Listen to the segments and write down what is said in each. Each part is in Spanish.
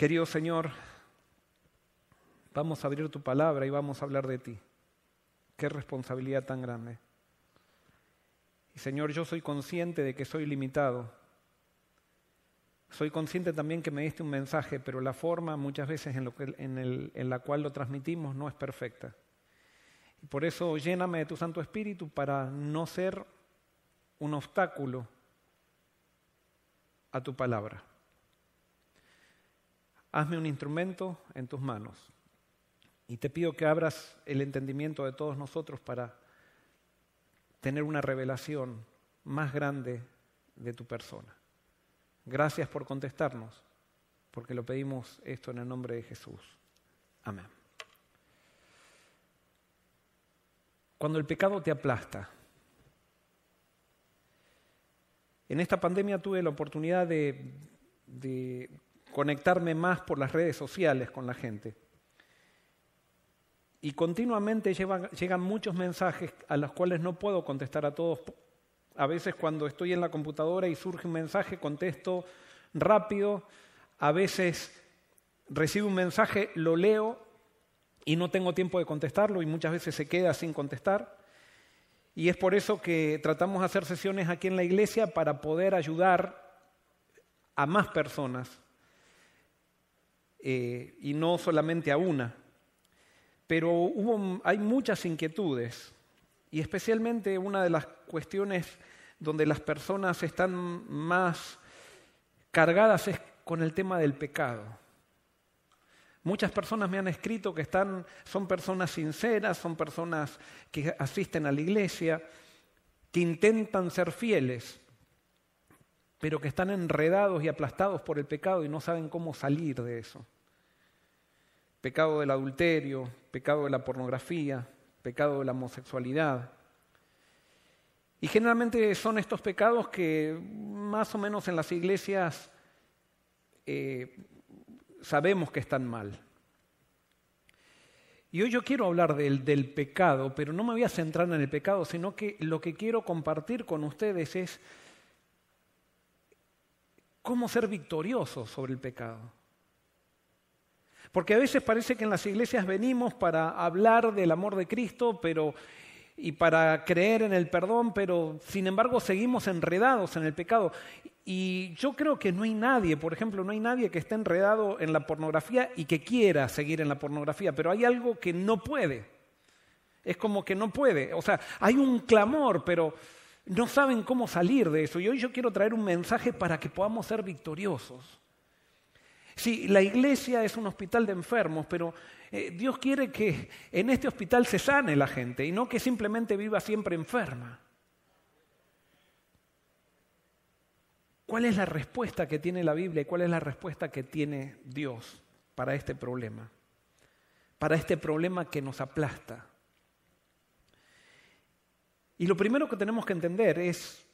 Querido Señor, vamos a abrir tu palabra y vamos a hablar de ti. Qué responsabilidad tan grande. Y Señor, yo soy consciente de que soy limitado. Soy consciente también que me diste un mensaje, pero la forma muchas veces en, la cual lo transmitimos no es perfecta. Y por eso lléname de tu Santo Espíritu para no ser un obstáculo a tu palabra. Hazme un instrumento en tus manos. Y te pido que abras el entendimiento de todos nosotros para tener una revelación más grande de tu persona. Gracias por contestarnos, porque lo pedimos esto en el nombre de Jesús. Amén. Cuando el pecado te aplasta. En esta pandemia tuve la oportunidad de, de conectarme más por las redes sociales con la gente. Y continuamente llegan muchos mensajes a los cuales no puedo contestar a todos. A veces cuando estoy en la computadora y surge un mensaje, contesto rápido. A veces recibo un mensaje, lo leo y no tengo tiempo de contestarlo y muchas veces se queda sin contestar. Y es por eso que tratamos de hacer sesiones aquí en la iglesia para poder ayudar a más personas eh, y no solamente a una. Pero hubo, hay muchas inquietudes y especialmente una de las cuestiones donde las personas están más cargadas es con el tema del pecado. Muchas personas me han escrito que están, son personas sinceras, son personas que asisten a la iglesia, que intentan ser fieles, pero que están enredados y aplastados por el pecado y no saben cómo salir de eso. Pecado del adulterio, pecado de la pornografía, pecado de la homosexualidad. Y generalmente son estos pecados que más o menos en las iglesias eh, sabemos que están mal. Y hoy yo quiero hablar del, del, pecado, pero no me voy a centrar en el pecado, sino que lo que quiero compartir con ustedes es cómo ser victoriosos sobre el pecado. Porque a veces parece que en las iglesias venimos para hablar del amor de Cristo, pero y para creer en el perdón, pero sin embargo seguimos enredados en el pecado. Y yo creo que no hay nadie, por ejemplo, no hay nadie que esté enredado en la pornografía y que quiera seguir en la pornografía, pero hay algo que no puede. Es como que no puede. O sea, hay un clamor, pero no saben cómo salir de eso. Y hoy yo quiero traer un mensaje para que podamos ser victoriosos. Sí, la iglesia es un hospital de enfermos, pero eh, Dios quiere que en este hospital se sane la gente y no que simplemente viva siempre enferma. ¿Cuál es la respuesta que tiene la Biblia y cuál es la respuesta que tiene Dios para este problema? Para este problema que nos aplasta. Y lo primero que tenemos que entender es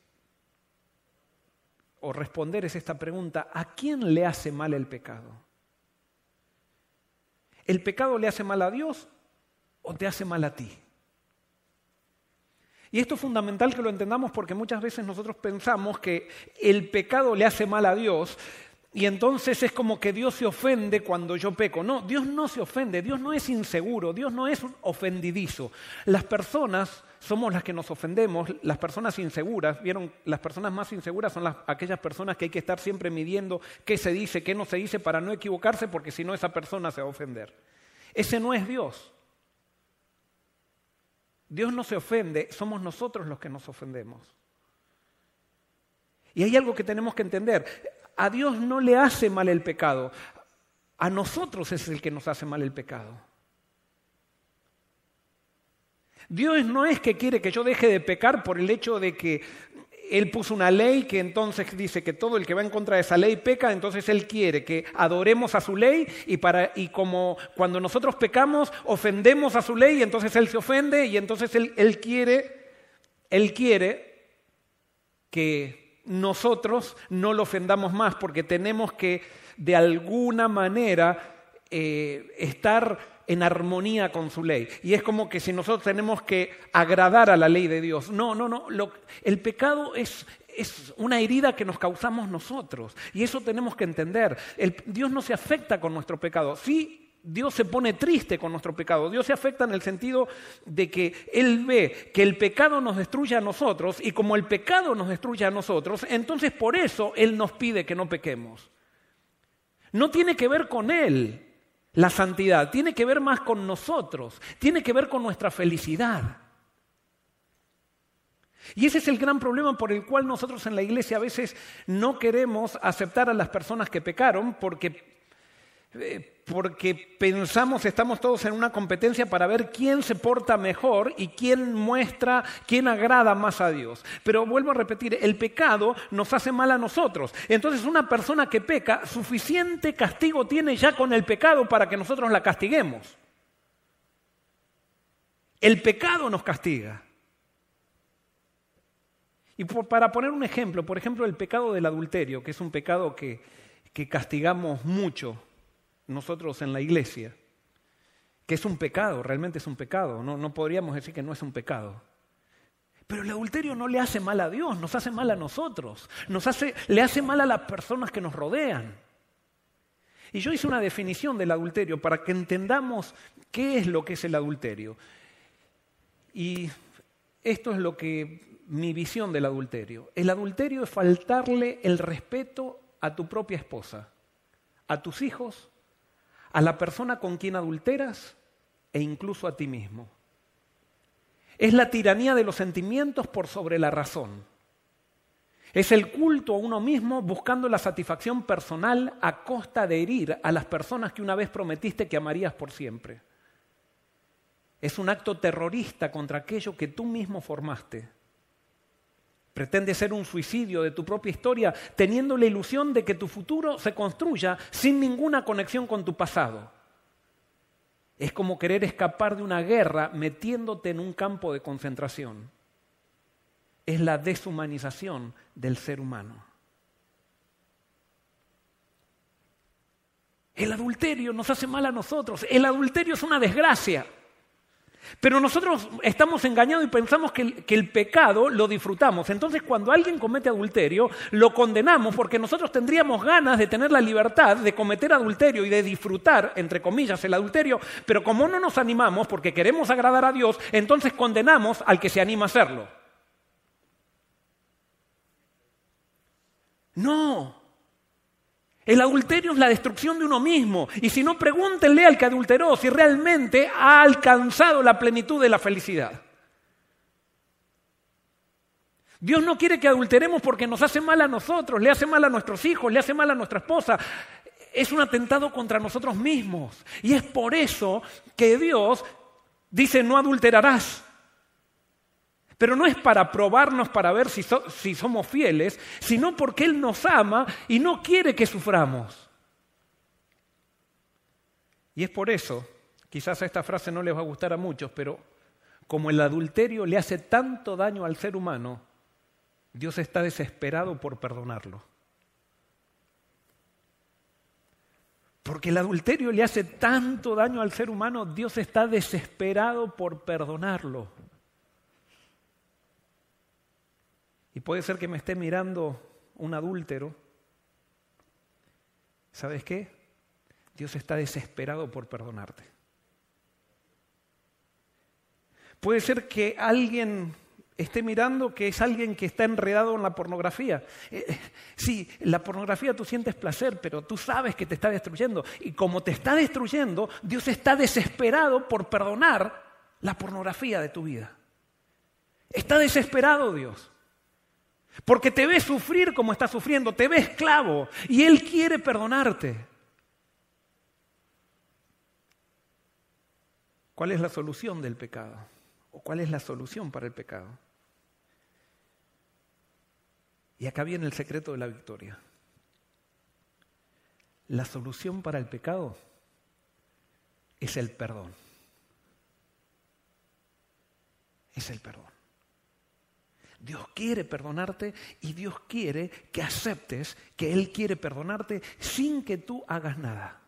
o responder es esta pregunta, ¿a quién le hace mal el pecado? ¿El pecado le hace mal a Dios o te hace mal a ti? Y esto es fundamental que lo entendamos porque muchas veces nosotros pensamos que el pecado le hace mal a Dios y entonces es como que Dios se ofende cuando yo peco. No, Dios no se ofende, Dios no es inseguro, Dios no es ofendidizo. Las personas somos las que nos ofendemos, las personas inseguras, vieron, las personas más inseguras son las, aquellas personas que hay que estar siempre midiendo qué se dice, qué no se dice para no equivocarse, porque si no esa persona se va a ofender. Ese no es Dios. Dios no se ofende, somos nosotros los que nos ofendemos. Y hay algo que tenemos que entender. A Dios no le hace mal el pecado, a nosotros es el que nos hace mal el pecado. Dios no es que quiere que yo deje de pecar por el hecho de que Él puso una ley que entonces dice que todo el que va en contra de esa ley peca, entonces Él quiere que adoremos a su ley y, para, y como cuando nosotros pecamos ofendemos a su ley y entonces Él se ofende y entonces Él, él quiere, Él quiere que nosotros no lo ofendamos más porque tenemos que de alguna manera eh, estar en armonía con su ley. Y es como que si nosotros tenemos que agradar a la ley de Dios. No, no, no. el pecado es, es una herida que nos causamos nosotros. Y eso tenemos que entender. Dios no se afecta con nuestro pecado. Sí, Dios se pone triste con nuestro pecado. Dios se afecta en el sentido de que Él ve que el pecado nos destruye a nosotros y como el pecado nos destruye a nosotros, entonces por eso Él nos pide que no pequemos. No tiene que ver con Él la santidad, tiene que ver más con nosotros, tiene que ver con nuestra felicidad. Y ese es el gran problema por el cual nosotros en la iglesia a veces no queremos aceptar a las personas que pecaron porque, eh, porque pensamos, estamos todos en una competencia para ver quién se porta mejor y quién muestra, quién agrada más a Dios. Pero vuelvo a repetir, el pecado nos hace mal a nosotros. Entonces una persona que peca, suficiente castigo tiene ya con el pecado para que nosotros la castiguemos. El pecado nos castiga. Y para poner un ejemplo, por ejemplo, el pecado del adulterio, que es un pecado que, castigamos mucho nosotros en la iglesia, que es un pecado, realmente es un pecado, no, no podríamos decir que no es un pecado. Pero el adulterio no le hace mal a Dios, nos hace mal a nosotros, nos hace, le hace mal a las personas que nos rodean. Y yo hice una definición del adulterio para que entendamos qué es lo que es el adulterio. Y esto es lo que mi visión del adulterio. El adulterio es faltarle el respeto a tu propia esposa, a tus hijos, a la persona con quien adulteras e incluso a ti mismo. Es la tiranía de los sentimientos por sobre la razón. Es el culto a uno mismo buscando la satisfacción personal a costa de herir a las personas que una vez prometiste que amarías por siempre. Es un acto terrorista contra aquello que tú mismo formaste. Pretende ser un suicidio de tu propia historia, teniendo la ilusión de que tu futuro se construya sin ninguna conexión con tu pasado. Es como querer escapar de una guerra metiéndote en un campo de concentración. Es la deshumanización del ser humano. El adulterio nos hace mal a nosotros. El adulterio es una desgracia. Pero nosotros estamos engañados y pensamos que el, pecado lo disfrutamos. Entonces cuando alguien comete adulterio, lo condenamos porque nosotros tendríamos ganas de tener la libertad de cometer adulterio y de disfrutar, entre comillas, el adulterio, pero como no nos animamos porque queremos agradar a Dios, entonces condenamos al que se anima a hacerlo. No, el adulterio es la destrucción de uno mismo. Y si no, pregúntenle al que adulteró si realmente ha alcanzado la plenitud de la felicidad. Dios no quiere que adulteremos porque nos hace mal a nosotros, le hace mal a nuestros hijos, le hace mal a nuestra esposa. Es un atentado contra nosotros mismos. Y es por eso que Dios dice no adulterarás. Pero no es para probarnos para ver si, si, somos fieles, sino porque Él nos ama y no quiere que suframos. Y es por eso, quizás esta frase no les va a gustar a muchos, pero como el adulterio le hace tanto daño al ser humano, Dios está desesperado por perdonarlo. Porque el adulterio le hace tanto daño al ser humano, Dios está desesperado por perdonarlo. Y puede ser que me esté mirando un adúltero. ¿Sabes qué? Dios está desesperado por perdonarte. Puede ser que alguien esté mirando que es alguien que está enredado en la pornografía. Eh, eh, sí, la pornografía tú sientes placer, pero tú sabes que te está destruyendo. Y como te está destruyendo, Dios está desesperado por perdonar la pornografía de tu vida. Está desesperado Dios. Porque te ve sufrir como está sufriendo, te ve esclavo y Él quiere perdonarte. ¿Cuál es la solución del pecado? ¿O cuál es la solución para el pecado? Y acá viene el secreto de la victoria. La solución para el pecado es el perdón. Es el perdón. Dios quiere perdonarte y Dios quiere que aceptes que Él quiere perdonarte sin que tú hagas nada.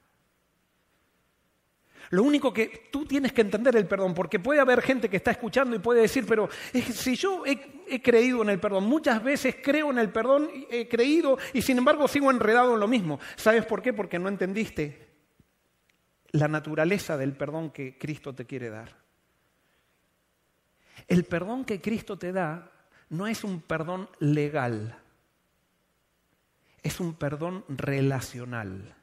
Lo único que tú tienes que entender el perdón, porque puede haber gente que está escuchando y puede decir, pero si yo he, creído en el perdón, muchas veces creo en el perdón, he creído y sin embargo sigo enredado en lo mismo. ¿Sabes por qué? Porque no entendiste la naturaleza del perdón que Cristo te quiere dar. El perdón que Cristo te da no es un perdón legal, es un perdón relacional.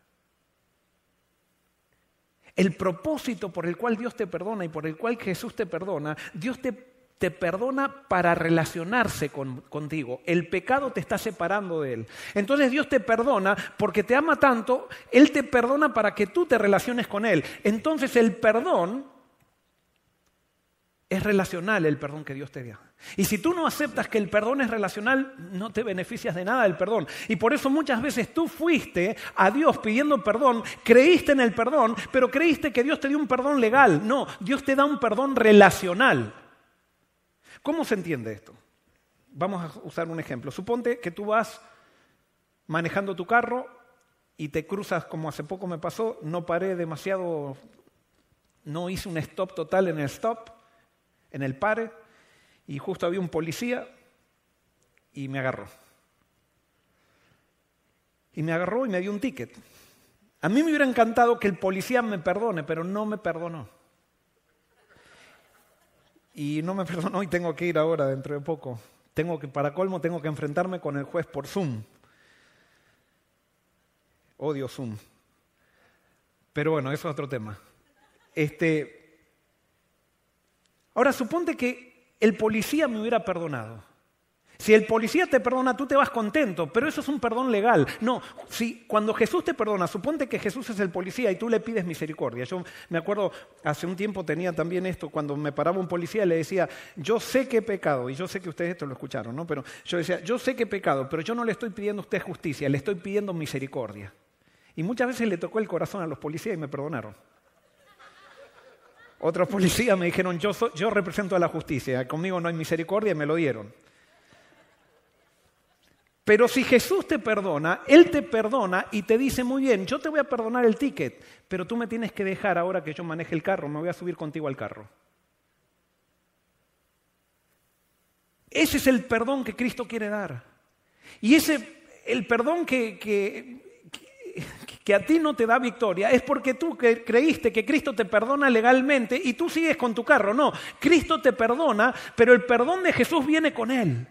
El propósito por el cual Dios te perdona y por el cual Jesús te perdona, Dios te, te perdona para relacionarse contigo. El pecado te está separando de Él. Entonces Dios te perdona porque te ama tanto, Él te perdona para que tú te relaciones con Él. Entonces el perdón es relacional el perdón que Dios te da. Y si tú no aceptas que el perdón es relacional, no te beneficias de nada del perdón. Y por eso muchas veces tú fuiste a Dios pidiendo perdón, creíste en el perdón, pero creíste que Dios te dio un perdón legal. No, Dios te da un perdón relacional. ¿Cómo se entiende esto? Vamos a usar un ejemplo. Suponte que tú vas manejando tu carro y te cruzas como hace poco me pasó, no paré demasiado, no hice un stop total en el stop en el pare y justo había un policía y me agarró. Y me agarró y me dio un ticket. A mí me hubiera encantado que el policía me perdone, pero no me perdonó. Y no me perdonó y tengo que ir ahora dentro de poco. Tengo que, para colmo, tengo que enfrentarme con el juez por Zoom. Odio Zoom. Pero bueno, eso es otro tema. Este, Ahora, suponte que el policía me hubiera perdonado. Si el policía te perdona, tú te vas contento, pero eso es un perdón legal. No, si cuando Jesús te perdona, suponte que Jesús es el policía y tú le pides misericordia. Yo me acuerdo, hace un tiempo tenía también esto, cuando me paraba un policía le decía, yo sé que he pecado, y yo sé que ustedes esto lo escucharon, ¿no? Pero yo decía, yo sé que he pecado, pero yo no le estoy pidiendo a usted justicia, le estoy pidiendo misericordia. Y muchas veces le tocó el corazón a los policías y me perdonaron. Otros policías me dijeron, yo, yo represento a la justicia, conmigo no hay misericordia y me lo dieron. Pero si Jesús te perdona, Él te perdona y te dice, muy bien, yo te voy a perdonar el ticket, pero tú me tienes que dejar ahora que yo maneje el carro, me voy a subir contigo al carro. Ese es el perdón que Cristo quiere dar. Y ese, el perdón que, que a ti no te da victoria es porque tú creíste que Cristo te perdona legalmente y tú sigues con tu carro. No, Cristo te perdona, pero el perdón de Jesús viene con Él.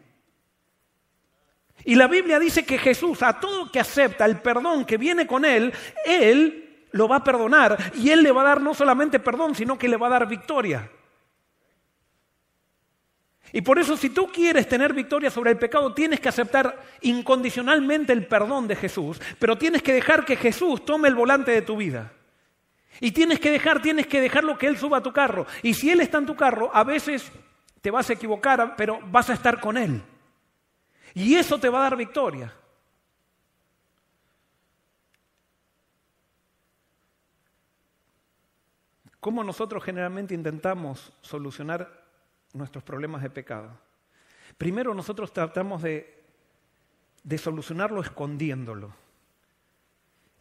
Y la Biblia dice que Jesús, a todo que acepta el perdón que viene con Él, Él lo va a perdonar y Él le va a dar no solamente perdón, sino que le va a dar victoria. Y por eso si tú quieres tener victoria sobre el pecado, tienes que aceptar incondicionalmente el perdón de Jesús, pero tienes que dejar que Jesús tome el volante de tu vida. Y tienes que dejar, tienes que dejarlo que Él suba a tu carro. Y si Él está en tu carro, a veces te vas a equivocar, pero vas a estar con Él. Y eso te va a dar victoria. ¿Cómo nosotros generalmente intentamos solucionar nuestros problemas de pecado. Primero nosotros tratamos de, de solucionarlo escondiéndolo.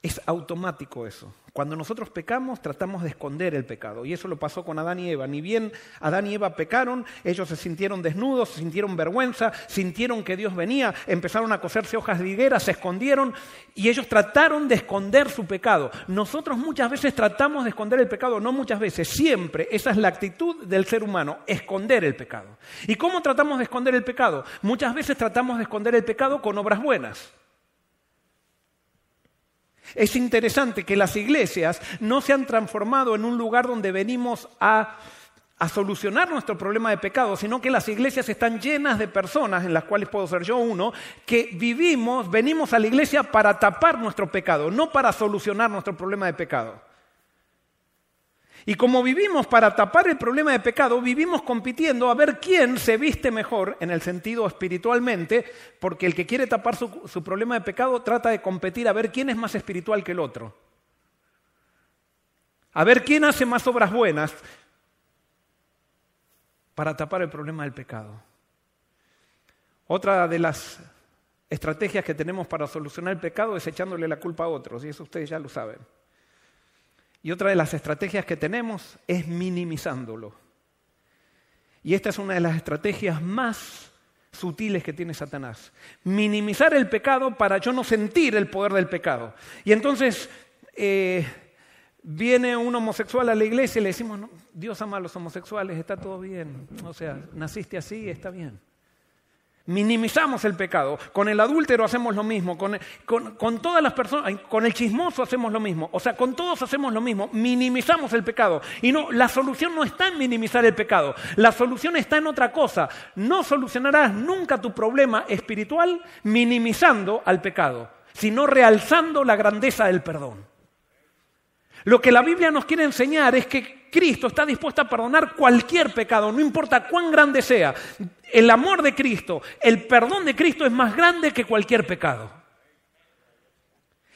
Es automático eso. Cuando nosotros pecamos, tratamos de esconder el pecado. Y eso lo pasó con Adán y Eva. Ni bien Adán y Eva pecaron, ellos se sintieron desnudos, se sintieron vergüenza, sintieron que Dios venía, empezaron a coserse hojas de higuera, se escondieron y ellos trataron de esconder su pecado. Nosotros muchas veces tratamos de esconder el pecado, no muchas veces, siempre. Esa es la actitud del ser humano, esconder el pecado. ¿Y cómo tratamos de esconder el pecado? Muchas veces tratamos de esconder el pecado con obras buenas. Es interesante que las iglesias no se han transformado en un lugar donde venimos a, solucionar nuestro problema de pecado, sino que las iglesias están llenas de personas, en las cuales puedo ser yo uno, que vivimos, venimos a la iglesia para tapar nuestro pecado, no para solucionar nuestro problema de pecado. Y como vivimos para tapar el problema de pecado, vivimos compitiendo a ver quién se viste mejor en el sentido espiritualmente, porque el que quiere tapar su, problema de pecado trata de competir a ver quién es más espiritual que el otro. A ver quién hace más obras buenas para tapar el problema del pecado. Otra de las estrategias que tenemos para solucionar el pecado es echándole la culpa a otros, y eso ustedes ya lo saben. Y otra de las estrategias que tenemos es minimizándolo. Y esta es una de las estrategias más sutiles que tiene Satanás. Minimizar el pecado para yo no sentir el poder del pecado. Y entonces eh, viene un homosexual a la iglesia y le decimos, Dios ama a los homosexuales, está todo bien. O sea, naciste así, está bien. Minimizamos el pecado. Con el adúltero hacemos lo mismo. Con, con, todas las personas, con el chismoso hacemos lo mismo. O sea, con todos hacemos lo mismo. Minimizamos el pecado. Y no, la solución no está en minimizar el pecado. La solución está en otra cosa. No solucionarás nunca tu problema espiritual minimizando al pecado, sino realzando la grandeza del perdón. Lo que la Biblia nos quiere enseñar es que Cristo está dispuesto a perdonar cualquier pecado, no importa cuán grande sea. El amor de Cristo, el perdón de Cristo es más grande que cualquier pecado.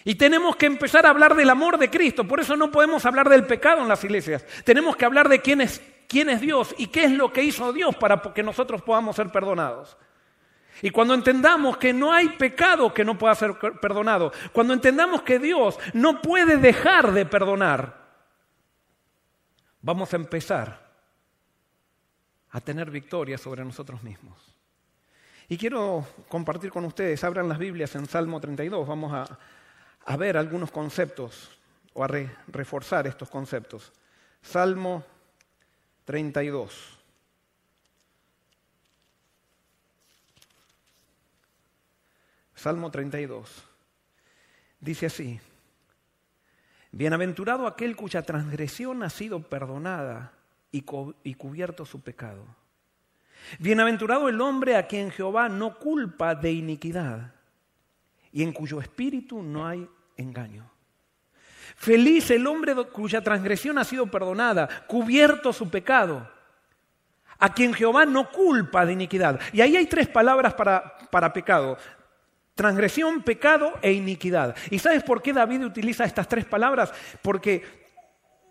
Y tenemos que empezar a hablar del amor de Cristo, por eso no podemos hablar del pecado en las iglesias. Tenemos que hablar de quién es, quién es Dios y qué es lo que hizo Dios para que nosotros podamos ser perdonados. Y cuando entendamos que no hay pecado que no pueda ser perdonado, cuando entendamos que Dios no puede dejar de perdonar, vamos a empezar a tener victoria sobre nosotros mismos. Y quiero compartir con ustedes, abran las Biblias en Salmo 32, vamos a, ver algunos conceptos o a reforzar estos conceptos. Salmo 32. Salmo 32. Dice así, Bienaventurado aquel cuya transgresión ha sido perdonada y, cubierto su pecado. Bienaventurado el hombre a quien Jehová no culpa de iniquidad y en cuyo espíritu no hay engaño. Feliz el hombre cuya transgresión ha sido perdonada, cubierto su pecado, a quien Jehová no culpa de iniquidad. Y ahí hay tres palabras para, para pecado. Transgresión, pecado e iniquidad. ¿Y sabes por qué David utiliza estas tres palabras? Porque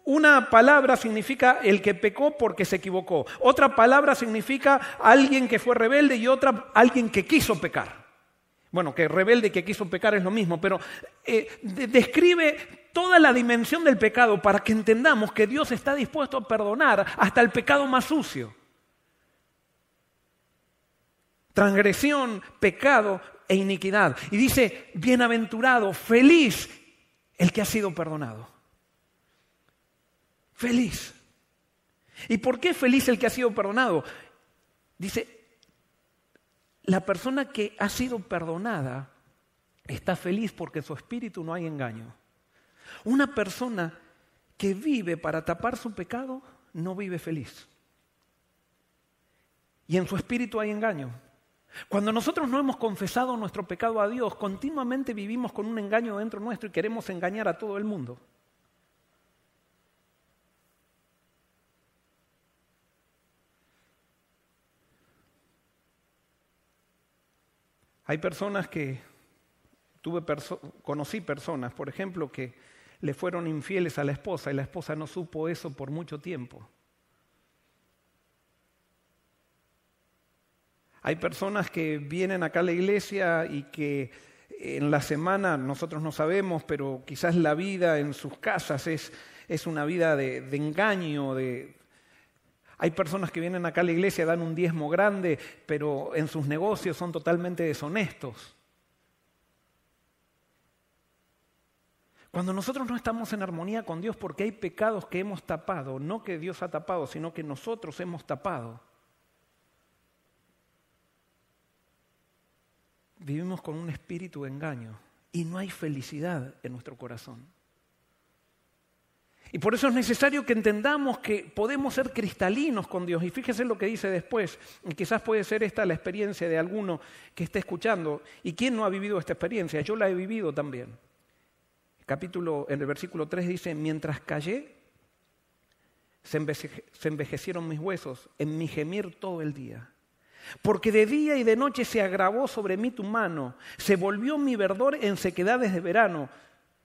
una palabra significa el que pecó porque se equivocó. Otra palabra significa alguien que fue rebelde y otra alguien que quiso pecar. Bueno, que rebelde y que quiso pecar es lo mismo, pero eh, describe toda la dimensión del pecado para que entendamos que Dios está dispuesto a perdonar hasta el pecado más sucio. Transgresión, pecado e iniquidad. Y dice, bienaventurado, feliz el que ha sido perdonado. Feliz. ¿Y por qué feliz el que ha sido perdonado? Dice, la persona que ha sido perdonada está feliz porque en su espíritu no hay engaño. Una persona que vive para tapar su pecado no vive feliz. Y en su espíritu hay engaño. Cuando nosotros no hemos confesado nuestro pecado a Dios, continuamente vivimos con un engaño dentro nuestro y queremos engañar a todo el mundo. Hay personas que tuve conocí personas, por ejemplo, que le fueron infieles a la esposa y la esposa no supo eso por mucho tiempo. Hay personas que vienen acá a la iglesia y que en la semana, nosotros no sabemos, pero quizás la vida en sus casas es, es una vida de, de engaño, de, hay personas que vienen acá a la iglesia, dan un diezmo grande, pero en sus negocios son totalmente deshonestos. Cuando nosotros no estamos en armonía con Dios porque hay pecados que hemos tapado, no que Dios ha tapado, sino que nosotros hemos tapado, vivimos con un espíritu de engaño y no hay felicidad en nuestro corazón. Y por eso es necesario que entendamos que podemos ser cristalinos con Dios. Y fíjese lo que dice después, y quizás puede ser esta la experiencia de alguno que esté escuchando. ¿Y quién no ha vivido esta experiencia? Yo la he vivido también. Capítulo, en el versículo 3 dice, mientras callé, se envejecieron mis huesos en mi gemir todo el día. Porque de día y de noche se agravó sobre mí tu mano, se volvió mi verdor en sequedades de verano,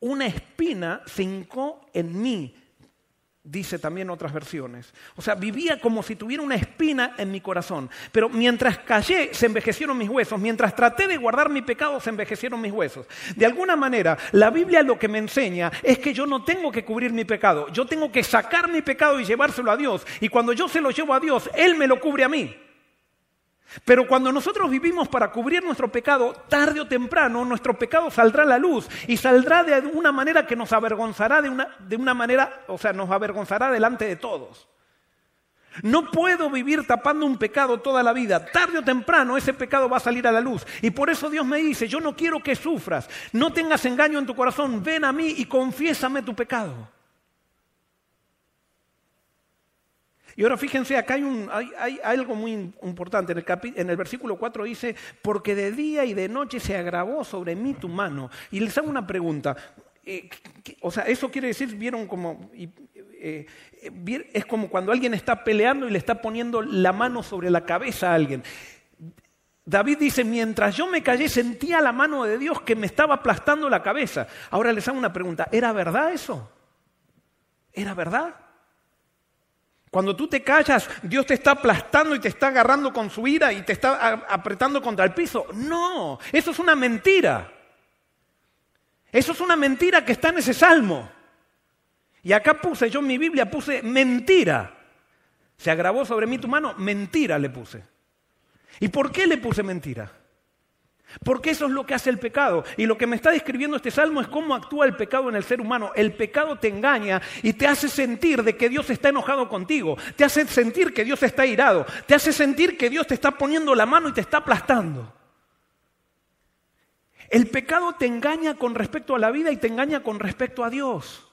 una espina se hincó en mí, dice también otras versiones. O sea, vivía como si tuviera una espina en mi corazón. Pero mientras callé, se envejecieron mis huesos. Mientras traté de guardar mi pecado, se envejecieron mis huesos. De alguna manera, la Biblia lo que me enseña es que yo no tengo que cubrir mi pecado. Yo tengo que sacar mi pecado y llevárselo a Dios. Y cuando yo se lo llevo a Dios, Él me lo cubre a mí. Pero cuando nosotros vivimos para cubrir nuestro pecado, tarde o temprano nuestro pecado saldrá a la luz y saldrá de una manera que nos avergonzará de una, de una manera, o sea, nos avergonzará delante de todos. No puedo vivir tapando un pecado toda la vida. Tarde o temprano ese pecado va a salir a la luz. Y por eso Dios me dice, yo no quiero que sufras. No tengas engaño en tu corazón. Ven a mí y confiésame tu pecado. Y ahora fíjense, acá hay, algo muy importante. En el, en el, versículo 4 dice, porque de día y de noche se agravó sobre mí tu mano. Y les hago una pregunta. Eh, o sea, eso quiere decir, vieron como... Eh, es como cuando alguien está peleando y le está poniendo la mano sobre la cabeza a alguien. David dice, mientras yo me callé sentía la mano de Dios que me estaba aplastando la cabeza. Ahora les hago una pregunta, ¿era verdad eso? ¿Era verdad? Cuando tú te callas, Dios te está aplastando y te está agarrando con su ira y te está apretando contra el piso. No, eso es una mentira. Eso es una mentira que está en ese salmo. Y acá puse, yo en mi Biblia puse mentira. Se agravó sobre mí tu mano, mentira le puse. ¿Y por qué le puse mentira? Porque eso es lo que hace el pecado. Y lo que me está describiendo este salmo es cómo actúa el pecado en el ser humano. El pecado te engaña y te hace sentir de que Dios está enojado contigo. Te hace sentir que Dios está irado. Te hace sentir que Dios te está poniendo la mano y te está aplastando. El pecado te engaña con respecto a la vida y te engaña con respecto a Dios.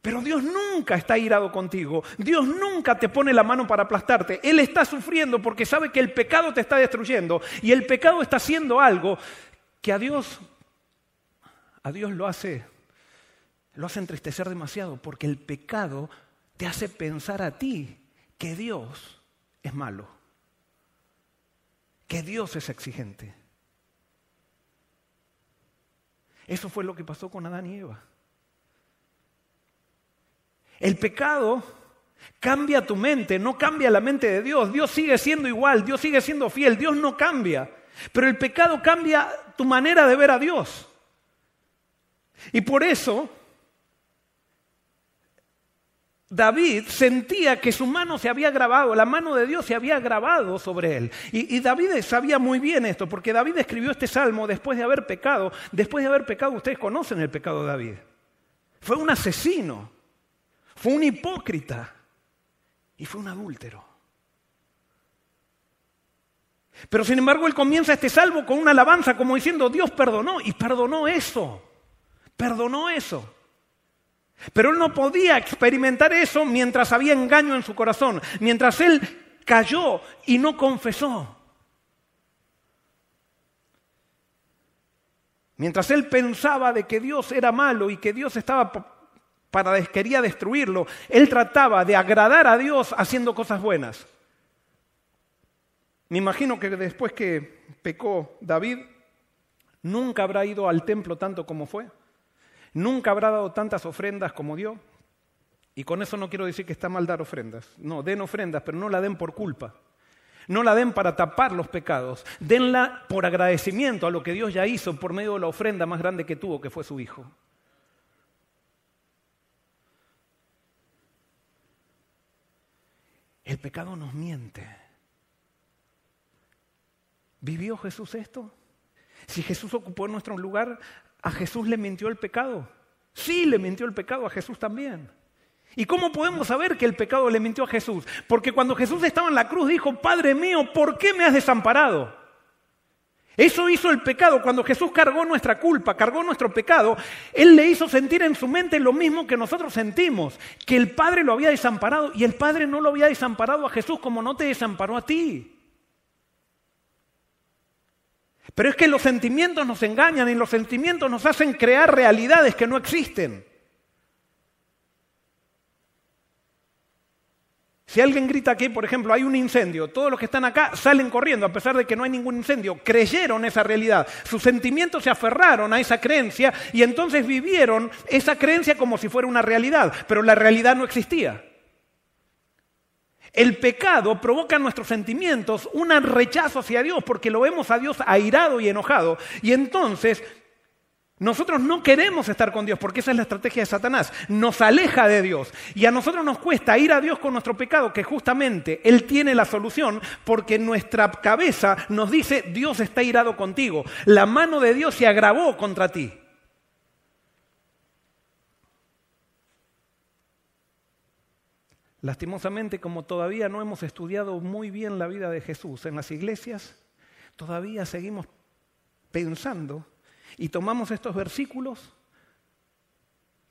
Pero Dios nunca está irado contigo. Dios nunca te pone la mano para aplastarte. Él está sufriendo porque sabe que el pecado te está destruyendo y el pecado está haciendo algo que a Dios a Dios lo hace lo hace entristecer demasiado porque el pecado te hace pensar a ti que Dios es malo. Que Dios es exigente. Eso fue lo que pasó con Adán y Eva. El pecado cambia tu mente, no cambia la mente de Dios. Dios sigue siendo igual, Dios sigue siendo fiel, Dios no cambia. Pero el pecado cambia tu manera de ver a Dios. Y por eso David sentía que su mano se había grabado, la mano de Dios se había grabado sobre él. Y, y, David sabía muy bien esto, porque David escribió este salmo después de haber pecado. Después de haber pecado, ustedes conocen el pecado de David. Fue un asesino fue un hipócrita y fue un adúltero. Pero sin embargo él comienza este salvo con una alabanza como diciendo, Dios perdonó y perdonó eso, perdonó eso. Pero él no podía experimentar eso mientras había engaño en su corazón, mientras él cayó y no confesó. Mientras él pensaba de que Dios era malo y que Dios estaba para quería destruirlo, él trataba de agradar a Dios haciendo cosas buenas. Me imagino que después que pecó David, nunca habrá ido al templo tanto como fue, nunca habrá dado tantas ofrendas como dio. Y con eso no quiero decir que está mal dar ofrendas. No, den ofrendas, pero no la den por culpa. No la den para tapar los pecados. Denla por agradecimiento a lo que Dios ya hizo por medio de la ofrenda más grande que tuvo, que fue su Hijo. El pecado nos miente. ¿Vivió Jesús esto? Si Jesús ocupó nuestro lugar, ¿a Jesús le mintió el pecado? Sí, le mintió el pecado a Jesús también. ¿Y cómo podemos saber que el pecado le mintió a Jesús? Porque cuando Jesús estaba en la cruz dijo, Padre mío, ¿por qué me has desamparado? Eso hizo el pecado. Cuando Jesús cargó nuestra culpa, cargó nuestro pecado, Él le hizo sentir en su mente lo mismo que nosotros sentimos, que el Padre lo había desamparado y el Padre no lo había desamparado a Jesús como no te desamparó a ti. Pero es que los sentimientos nos engañan y los sentimientos nos hacen crear realidades que no existen. Si alguien grita aquí, por ejemplo, hay un incendio, todos los que están acá salen corriendo a pesar de que no hay ningún incendio, creyeron esa realidad, sus sentimientos se aferraron a esa creencia y entonces vivieron esa creencia como si fuera una realidad, pero la realidad no existía. El pecado provoca en nuestros sentimientos un rechazo hacia Dios porque lo vemos a Dios airado y enojado y entonces nosotros no queremos estar con Dios porque esa es la estrategia de Satanás. Nos aleja de Dios. Y a nosotros nos cuesta ir a Dios con nuestro pecado, que justamente Él tiene la solución porque nuestra cabeza nos dice, Dios está irado contigo. La mano de Dios se agravó contra ti. Lastimosamente, como todavía no hemos estudiado muy bien la vida de Jesús en las iglesias, todavía seguimos pensando y tomamos estos versículos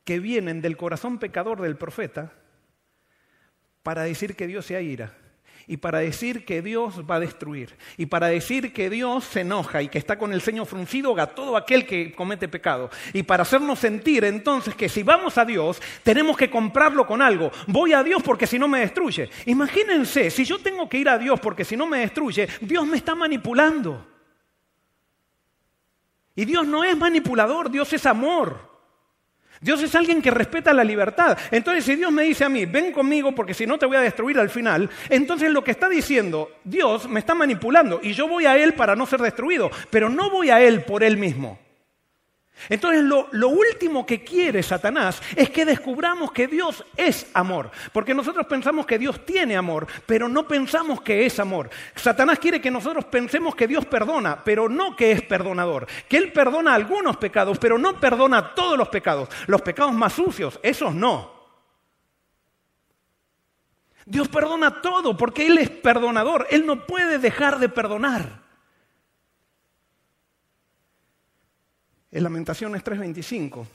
que vienen del corazón pecador del profeta para decir que Dios se ira y para decir que Dios va a destruir y para decir que Dios se enoja y que está con el ceño fruncido a todo aquel que comete pecado y para hacernos sentir entonces que si vamos a Dios tenemos que comprarlo con algo. Voy a Dios porque si no me destruye. Imagínense, si yo tengo que ir a Dios porque si no me destruye, Dios me está manipulando. Y Dios no es manipulador, Dios es amor. Dios es alguien que respeta la libertad. Entonces, si Dios me dice a mí, ven conmigo porque si no te voy a destruir al final, entonces lo que está diciendo, Dios me está manipulando y yo voy a Él para no ser destruido, pero no voy a Él por Él mismo. Entonces lo, último que quiere Satanás es que descubramos que Dios es amor, porque nosotros pensamos que Dios tiene amor, pero no pensamos que es amor. Satanás quiere que nosotros pensemos que Dios perdona, pero no que es perdonador, que Él perdona algunos pecados, pero no perdona todos los pecados, los pecados más sucios, esos no. Dios perdona todo porque Él es perdonador, Él no puede dejar de perdonar. En Lamentaciones 3:25,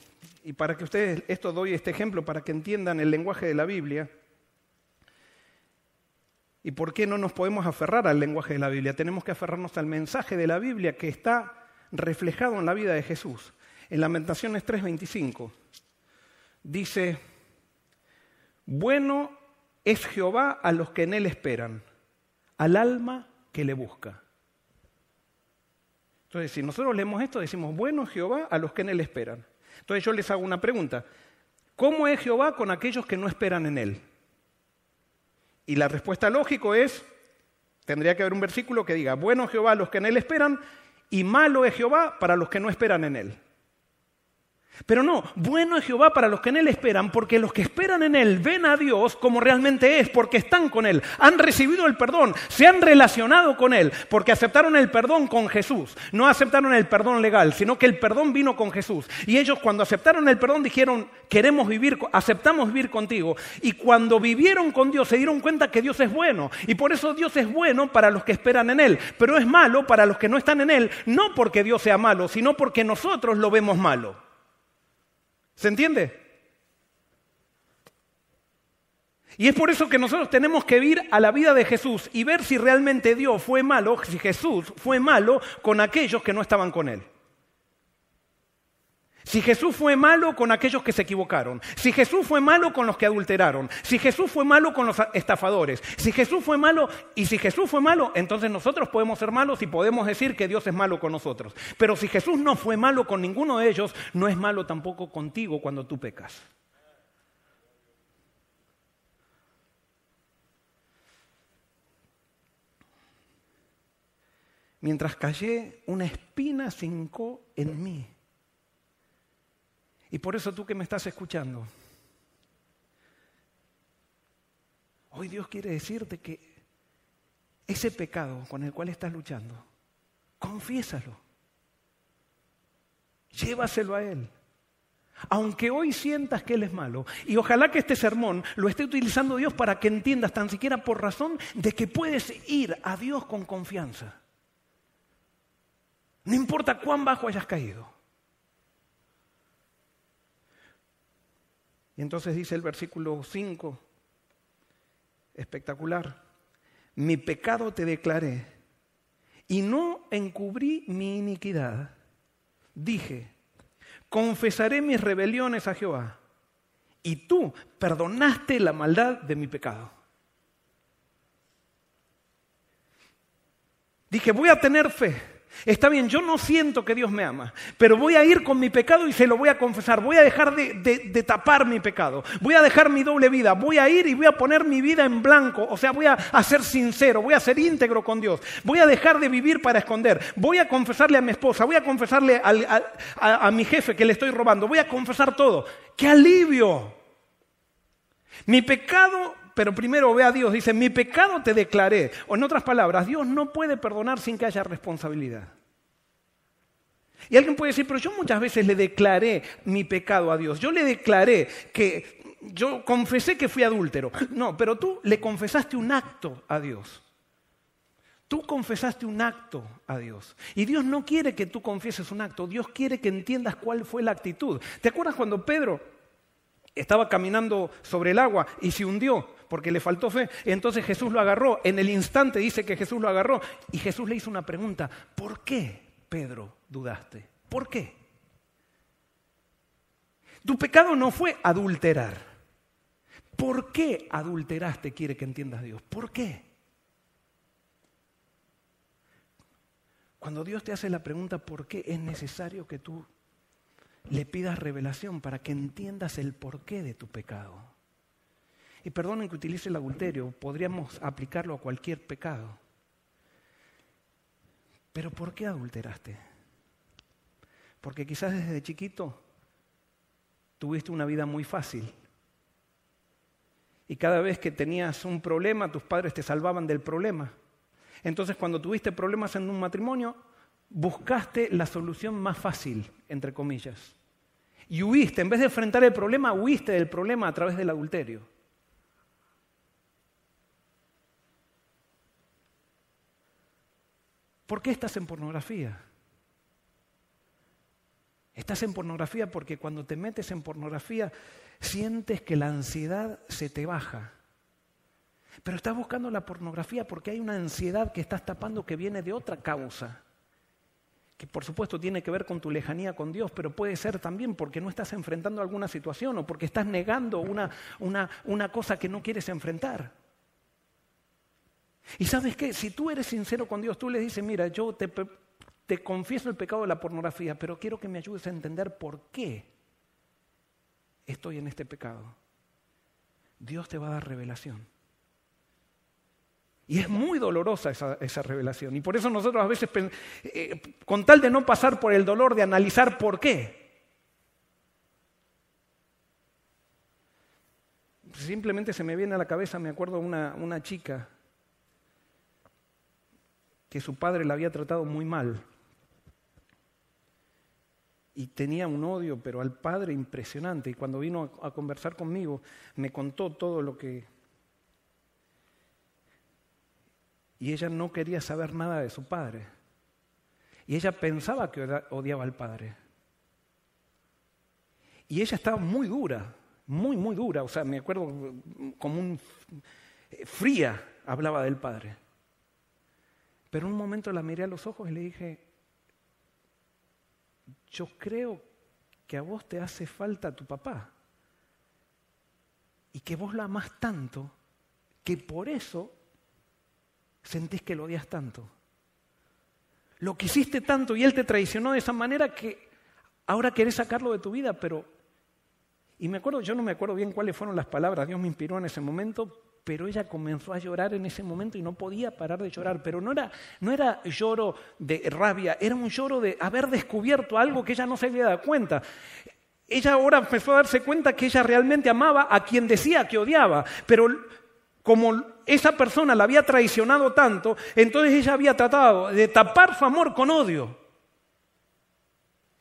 y para que ustedes, esto doy este ejemplo para que entiendan el lenguaje de la Biblia, ¿Y por qué no nos podemos aferrar al lenguaje de la Biblia? Tenemos que aferrarnos al mensaje de la Biblia que está reflejado en la vida de Jesús. En Lamentaciones 3:25 dice, bueno es Jehová a los que en él esperan, al alma que le busca. Entonces, si nosotros leemos esto, decimos, bueno Jehová a los que en Él esperan. Entonces yo les hago una pregunta. ¿Cómo es Jehová con aquellos que no esperan en Él? Y la respuesta lógica es, tendría que haber un versículo que diga, bueno Jehová a los que en Él esperan y malo es Jehová para los que no esperan en Él. Pero no, bueno es Jehová para los que en Él esperan, porque los que esperan en Él ven a Dios como realmente es, porque están con Él, han recibido el perdón, se han relacionado con Él, porque aceptaron el perdón con Jesús. No aceptaron el perdón legal, sino que el perdón vino con Jesús. Y ellos cuando aceptaron el perdón dijeron, queremos vivir, aceptamos vivir contigo. Y cuando vivieron con Dios se dieron cuenta que Dios es bueno. Y por eso Dios es bueno para los que esperan en Él, pero es malo para los que no están en Él, no porque Dios sea malo, sino porque nosotros lo vemos malo. ¿Se entiende? Y es por eso que nosotros tenemos que ir a la vida de Jesús y ver si realmente Dios fue malo, si Jesús fue malo con aquellos que no estaban con Él. Si Jesús fue malo con aquellos que se equivocaron, si Jesús fue malo con los que adulteraron, si Jesús fue malo con los estafadores, si Jesús fue malo y si Jesús fue malo, entonces nosotros podemos ser malos y podemos decir que Dios es malo con nosotros. Pero si Jesús no fue malo con ninguno de ellos, no es malo tampoco contigo cuando tú pecas. Mientras callé, una espina se hincó en mí y por eso tú que me estás escuchando, hoy Dios quiere decirte que ese pecado con el cual estás luchando, confiésalo. Llévaselo a Él. Aunque hoy sientas que Él es malo, y ojalá que este sermón lo esté utilizando Dios para que entiendas tan siquiera por razón de que puedes ir a Dios con confianza. No importa cuán bajo hayas caído. Y entonces dice el versículo 5, espectacular, mi pecado te declaré y no encubrí mi iniquidad. Dije, confesaré mis rebeliones a Jehová y tú perdonaste la maldad de mi pecado. Dije, voy a tener fe Está bien, yo no siento que Dios me ama, pero voy a ir con mi pecado y se lo voy a confesar. Voy a dejar de, tapar mi pecado. Voy a dejar mi doble vida. Voy a ir y voy a poner mi vida en blanco. O sea, voy a, ser sincero, voy a ser íntegro con Dios. Voy a dejar de vivir para esconder. Voy a confesarle a mi esposa. Voy a confesarle a mi jefe que le estoy robando. Voy a confesar todo. ¡Qué alivio! Mi pecado pero primero ve a Dios, dice, mi pecado te declaré. O en otras palabras, Dios no puede perdonar sin que haya responsabilidad. Y alguien puede decir, pero yo muchas veces le declaré mi pecado a Dios. Yo le declaré que yo confesé que fui adúltero. No, pero tú le confesaste un acto a Dios. Tú confesaste un acto a Dios. Y Dios no quiere que tú confieses un acto. Dios quiere que entiendas cuál fue la actitud. ¿Te acuerdas cuando Pedro estaba caminando sobre el agua y se hundió? Porque le faltó fe. Entonces Jesús lo agarró, en el instante dice que Jesús lo agarró y Jesús le hizo una pregunta, ¿por qué, Pedro, dudaste? ¿Por qué? Tu pecado no fue adulterar. ¿Por qué adulteraste? Quiere que entiendas Dios. ¿Por qué? Cuando Dios te hace la pregunta ¿por qué? es necesario que tú le pidas revelación para que entiendas el porqué de tu pecado. Y perdonen que utilice el adulterio, podríamos aplicarlo a cualquier pecado. Pero ¿por qué adulteraste? Porque quizás desde chiquito tuviste una vida muy fácil. Y cada vez que tenías un problema, tus padres te salvaban del problema. Entonces cuando tuviste problemas en un matrimonio, buscaste la solución más fácil, entre comillas. Y huiste, en vez de enfrentar el problema, huiste del problema a través del adulterio. ¿Por qué estás en pornografía? Estás en pornografía porque cuando te metes en pornografía sientes que la ansiedad se te baja. Pero estás buscando la pornografía porque hay una ansiedad que estás tapando que viene de otra causa. Que por supuesto tiene que ver con tu lejanía con Dios, pero puede ser también porque no estás enfrentando alguna situación o porque estás negando una, una, una cosa que no quieres enfrentar. Y sabes qué, si tú eres sincero con Dios, tú le dices, mira, yo te, confieso el pecado de la pornografía, pero quiero que me ayudes a entender por qué estoy en este pecado. Dios te va a dar revelación. Y es muy dolorosa esa, esa, revelación. Y por eso nosotros a veces, eh, con tal de no pasar por el dolor de analizar por qué, simplemente se me viene a la cabeza, me acuerdo, una, una chica que su padre la había tratado muy mal. Y tenía un odio, pero al padre impresionante. Y cuando vino a, conversar conmigo, me contó todo lo que... Y ella no quería saber nada de su padre. Y ella pensaba que odiaba al padre. Y ella estaba muy dura, muy, muy dura. O sea, me acuerdo como un fría hablaba del padre. Pero un momento la miré a los ojos y le dije, yo creo que a vos te hace falta tu papá. Y que vos lo amás tanto que por eso sentís que lo odias tanto. Lo quisiste tanto y él te traicionó de esa manera que ahora querés sacarlo de tu vida, pero... Y me acuerdo, yo no me acuerdo bien cuáles fueron las palabras, Dios me inspiró en ese momento, pero ella comenzó a llorar en ese momento y no podía parar de llorar. Pero no era, no era lloro de rabia, era un lloro de haber descubierto algo que ella no se había dado cuenta. Ella ahora empezó a darse cuenta que ella realmente amaba a quien decía que odiaba, pero como esa persona la había traicionado tanto, entonces ella había tratado de tapar su amor con odio.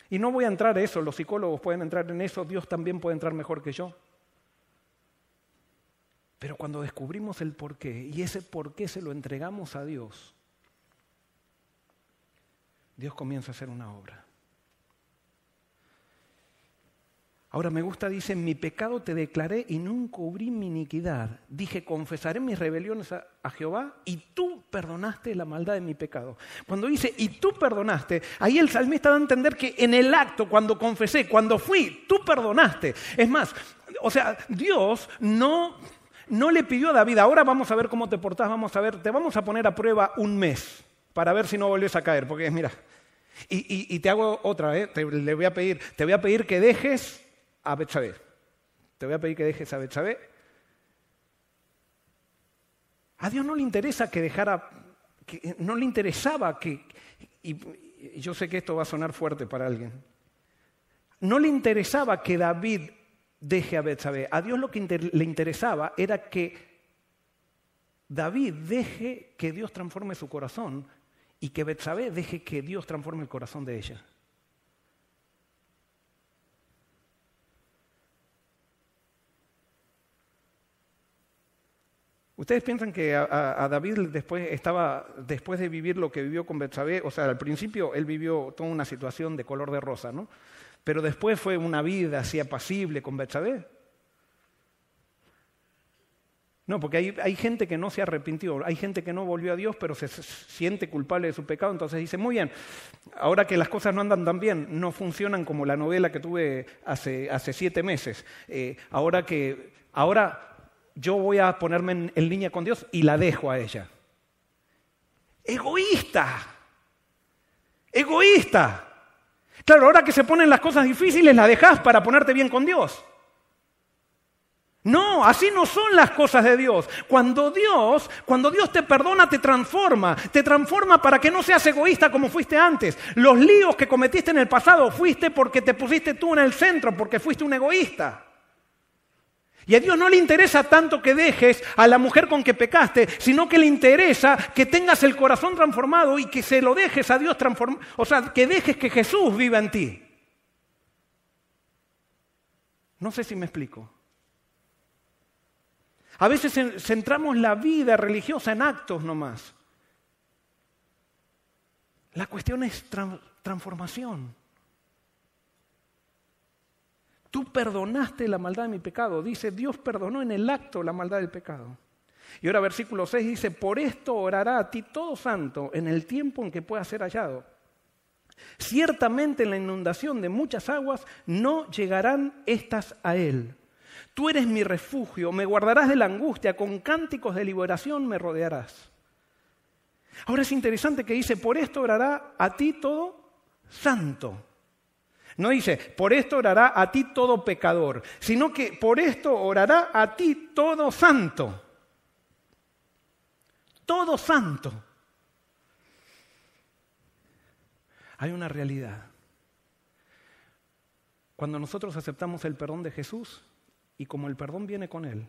Y no voy a entrar en eso, los psicólogos pueden entrar en eso, Dios también puede entrar mejor que yo. Pero cuando descubrimos el porqué y ese porqué se lo entregamos a Dios, Dios comienza a hacer una obra. Ahora me gusta, dice, mi pecado te declaré y no encubrí mi iniquidad. Dije, confesaré mis rebeliones a, a, Jehová y tú perdonaste la maldad de mi pecado. Cuando dice, y tú perdonaste, ahí el salmista da a entender que en el acto, cuando confesé, cuando fui, tú perdonaste. Es más, o sea, Dios no no le pidió a David, ahora vamos a ver cómo te portás, vamos a ver, te vamos a poner a prueba un mes. para ver si no volvés a caer, porque mira, y, te hago otra, ¿eh? te, le voy a pedir, te voy a pedir que dejes a Betsabé. Te voy a pedir que dejes a Betsabé. A Dios no le interesa que dejara, que, no le interesaba que, y, yo sé que esto va a sonar fuerte para alguien, no le interesaba que David deje a Betsabé. A Dios lo que le interesaba era que David deje que Dios transforme su corazón y que Betsabé deje que Dios transforme el corazón de ella. ¿Ustedes piensan que a, David después estaba, después de vivir lo que vivió con Betsabé, o sea, al principio él vivió toda una situación de color de rosa, ¿no? Pero después fue una vida así apacible con Betsabé. No, porque hay, hay, gente que no se arrepintió, hay gente que no volvió a Dios, pero se siente culpable de su pecado, entonces dice, muy bien, ahora que las cosas no andan tan bien, no funcionan como la novela que tuve hace, hace siete meses, eh, ahora que, ahora yo voy a ponerme en, en línea con Dios y la dejo a ella. Egoísta, egoísta. Claro, ahora que se ponen las cosas difíciles, la dejas para ponerte bien con Dios. No, así no son las cosas de Dios. Cuando Dios, cuando Dios te perdona, te transforma. Te transforma para que no seas egoísta como fuiste antes. Los líos que cometiste en el pasado fuiste porque te pusiste tú en el centro, porque fuiste un egoísta. Y a Dios no le interesa tanto que dejes a la mujer con que pecaste, sino que le interesa que tengas el corazón transformado y que se lo dejes a Dios transformado. O sea, que dejes que Jesús viva en ti. No sé si me explico. A veces centramos la vida religiosa en actos nomás. La cuestión es transformación. Tú perdonaste la maldad de mi pecado. Dice, Dios perdonó en el acto la maldad del pecado. Y ahora versículo 6 dice, por esto orará a ti todo santo en el tiempo en que pueda ser hallado. Ciertamente en la inundación de muchas aguas no llegarán estas a él. Tú eres mi refugio, me guardarás de la angustia, con cánticos de liberación me rodearás. Ahora es interesante que dice, por esto orará a ti todo santo. No dice, por esto orará a ti todo pecador, sino que por esto orará a ti todo santo. Todo santo. Hay una realidad. Cuando nosotros aceptamos el perdón de Jesús, y como el perdón viene con Él,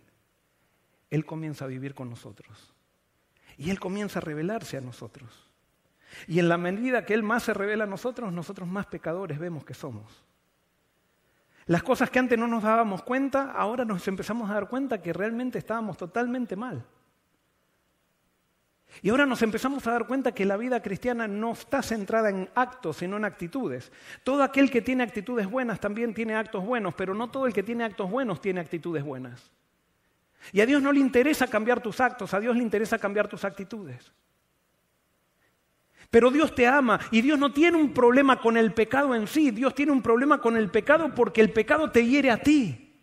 Él comienza a vivir con nosotros. Y Él comienza a revelarse a nosotros. Y en la medida que Él más se revela a nosotros, nosotros más pecadores vemos que somos. Las cosas que antes no nos dábamos cuenta, ahora nos empezamos a dar cuenta que realmente estábamos totalmente mal. Y ahora nos empezamos a dar cuenta que la vida cristiana no está centrada en actos, sino en actitudes. Todo aquel que tiene actitudes buenas también tiene actos buenos, pero no todo el que tiene actos buenos tiene actitudes buenas. Y a Dios no le interesa cambiar tus actos, a Dios le interesa cambiar tus actitudes. Pero Dios te ama y Dios no tiene un problema con el pecado en sí, Dios tiene un problema con el pecado porque el pecado te hiere a ti.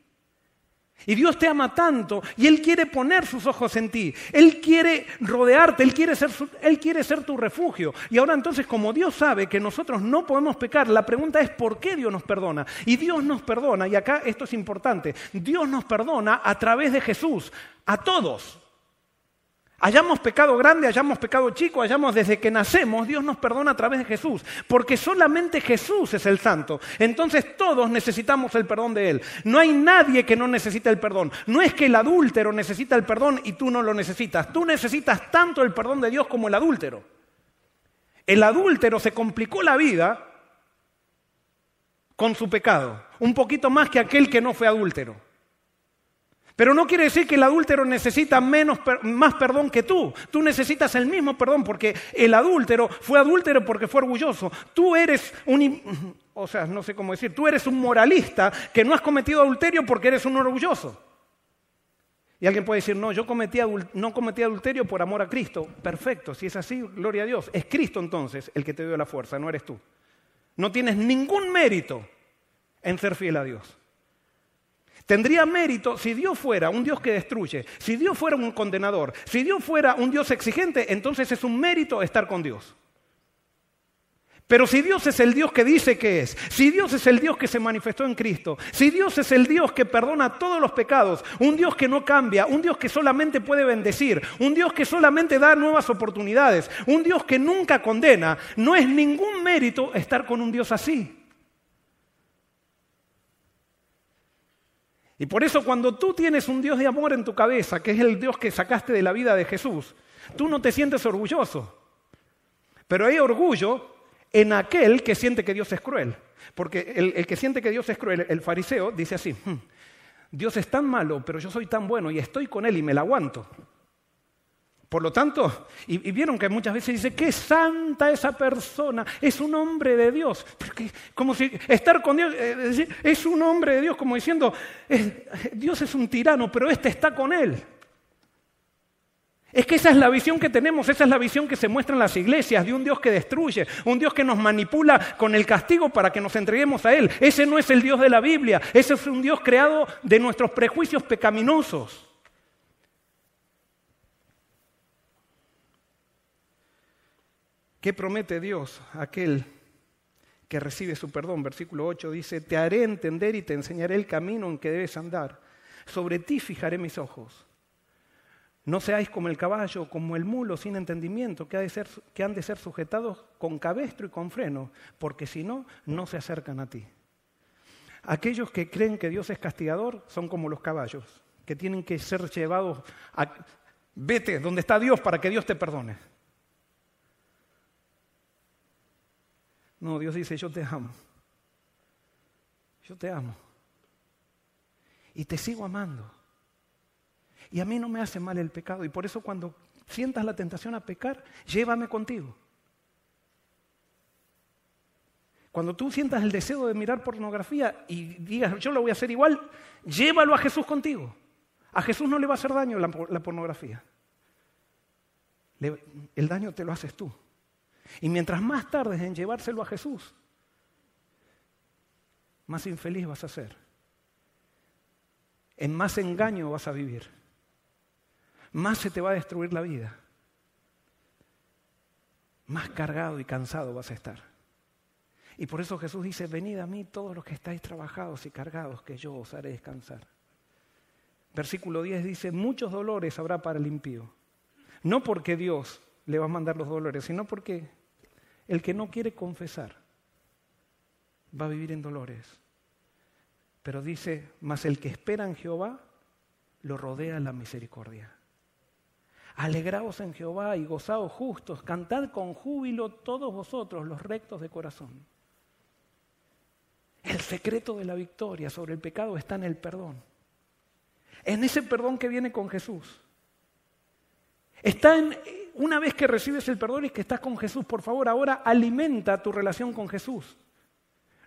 Y Dios te ama tanto y Él quiere poner sus ojos en ti. Él quiere rodearte, Él quiere, ser, Él quiere ser tu refugio. Y ahora entonces, como Dios sabe que nosotros no podemos pecar, la pregunta es ¿por qué Dios nos perdona? Y Dios nos perdona, y acá esto es importante, Dios nos perdona a través de Jesús, a todos. Hayamos pecado grande, hayamos pecado chico, hayamos desde que nacemos, Dios nos perdona a través de Jesús, porque solamente Jesús es el santo. Entonces todos necesitamos el perdón de Él. No hay nadie que no necesite el perdón. No es que el adúltero necesita el perdón y tú no lo necesitas. Tú necesitas tanto el perdón de Dios como el adúltero. El adúltero se complicó la vida con su pecado, un poquito más que aquel que no fue adúltero. Pero no quiere decir que el adúltero necesita menos, más perdón que tú. Tú necesitas el mismo perdón porque el adúltero fue adúltero porque fue orgulloso. Tú eres un, o sea, no sé cómo decir, tú eres un moralista que no has cometido adulterio porque eres un orgulloso. Y alguien puede decir, no, yo cometí no cometí adulterio por amor a Cristo. Perfecto, si es así, gloria a Dios. Es Cristo entonces el que te dio la fuerza, no eres tú. No tienes ningún mérito en ser fiel a Dios. Tendría mérito si Dios fuera un Dios que destruye, si Dios fuera un condenador, si Dios fuera un Dios exigente, entonces es un mérito estar con Dios. Pero si Dios es el Dios que dice que es, si Dios es el Dios que se manifestó en Cristo, si Dios es el Dios que perdona todos los pecados, un Dios que no cambia, un Dios que solamente puede bendecir, un Dios que solamente da nuevas oportunidades, un Dios que nunca condena, no es ningún mérito estar con un Dios así. Y por eso cuando tú tienes un Dios de amor en tu cabeza, que es el Dios que sacaste de la vida de Jesús, tú no te sientes orgulloso. Pero hay orgullo en aquel que siente que Dios es cruel. Porque el, que siente que Dios es cruel, el fariseo, dice así, hmm, Dios es tan malo, pero yo soy tan bueno y estoy con Él y me la aguanto. Por lo tanto, y, vieron que muchas veces dice, qué santa esa persona, es un hombre de Dios. como si estar con Dios, eh, es un hombre de Dios, como diciendo, Dios es un tirano, pero este está con Él. Es que esa es la visión que tenemos, esa es la visión que se muestra en las iglesias, de un Dios que destruye, un Dios que nos manipula con el castigo para que nos entreguemos a Él. Ese no es el Dios de la Biblia, ese es un Dios creado de nuestros prejuicios pecaminosos. ¿Qué promete Dios? Aquel que recibe su perdón. Versículo 8 dice, te haré entender y te enseñaré el camino en que debes andar. Sobre ti fijaré mis ojos. No seáis como el caballo, como el mulo sin entendimiento, que, han de ser sujetados con cabestro y con freno, porque si no, no se acercan a ti. Aquellos que creen que Dios es castigador son como los caballos, que tienen que ser llevados a... Vete donde está Dios para que Dios te perdone. No, Dios dice, yo te amo. Yo te amo. Y te sigo amando. Y a mí no me hace mal el pecado. Y por eso cuando sientas la tentación a pecar, llévame contigo. Cuando tú sientas el deseo de mirar pornografía y digas, yo lo voy a hacer igual, llévalo a Jesús contigo. A Jesús no le va a hacer daño la, pornografía. el daño te lo haces tú. Y mientras más tardes en llevárselo a Jesús, más infeliz vas a ser. En más engaño vas a vivir más se te va a destruir la vida. Más cargado y cansado vas a estar. Y por eso Jesús dice, venid a mí todos los que estáis trabajados y cargados, que yo os haré descansar. Versículo 10 dice, muchos dolores habrá para el impío. No porque Dios le va a mandar los dolores, sino porque el que no quiere confesar va a vivir en dolores. Pero dice, mas el que espera en Jehová lo rodea la misericordia. Alegraos en Jehová y gozaos justos, cantad con júbilo todos vosotros los rectos de corazón. El secreto de la victoria sobre el pecado está en el perdón. En ese perdón que viene con Jesús. Está en, una vez que recibes el perdón y que estás con Jesús, por favor, ahora alimenta tu relación con Jesús.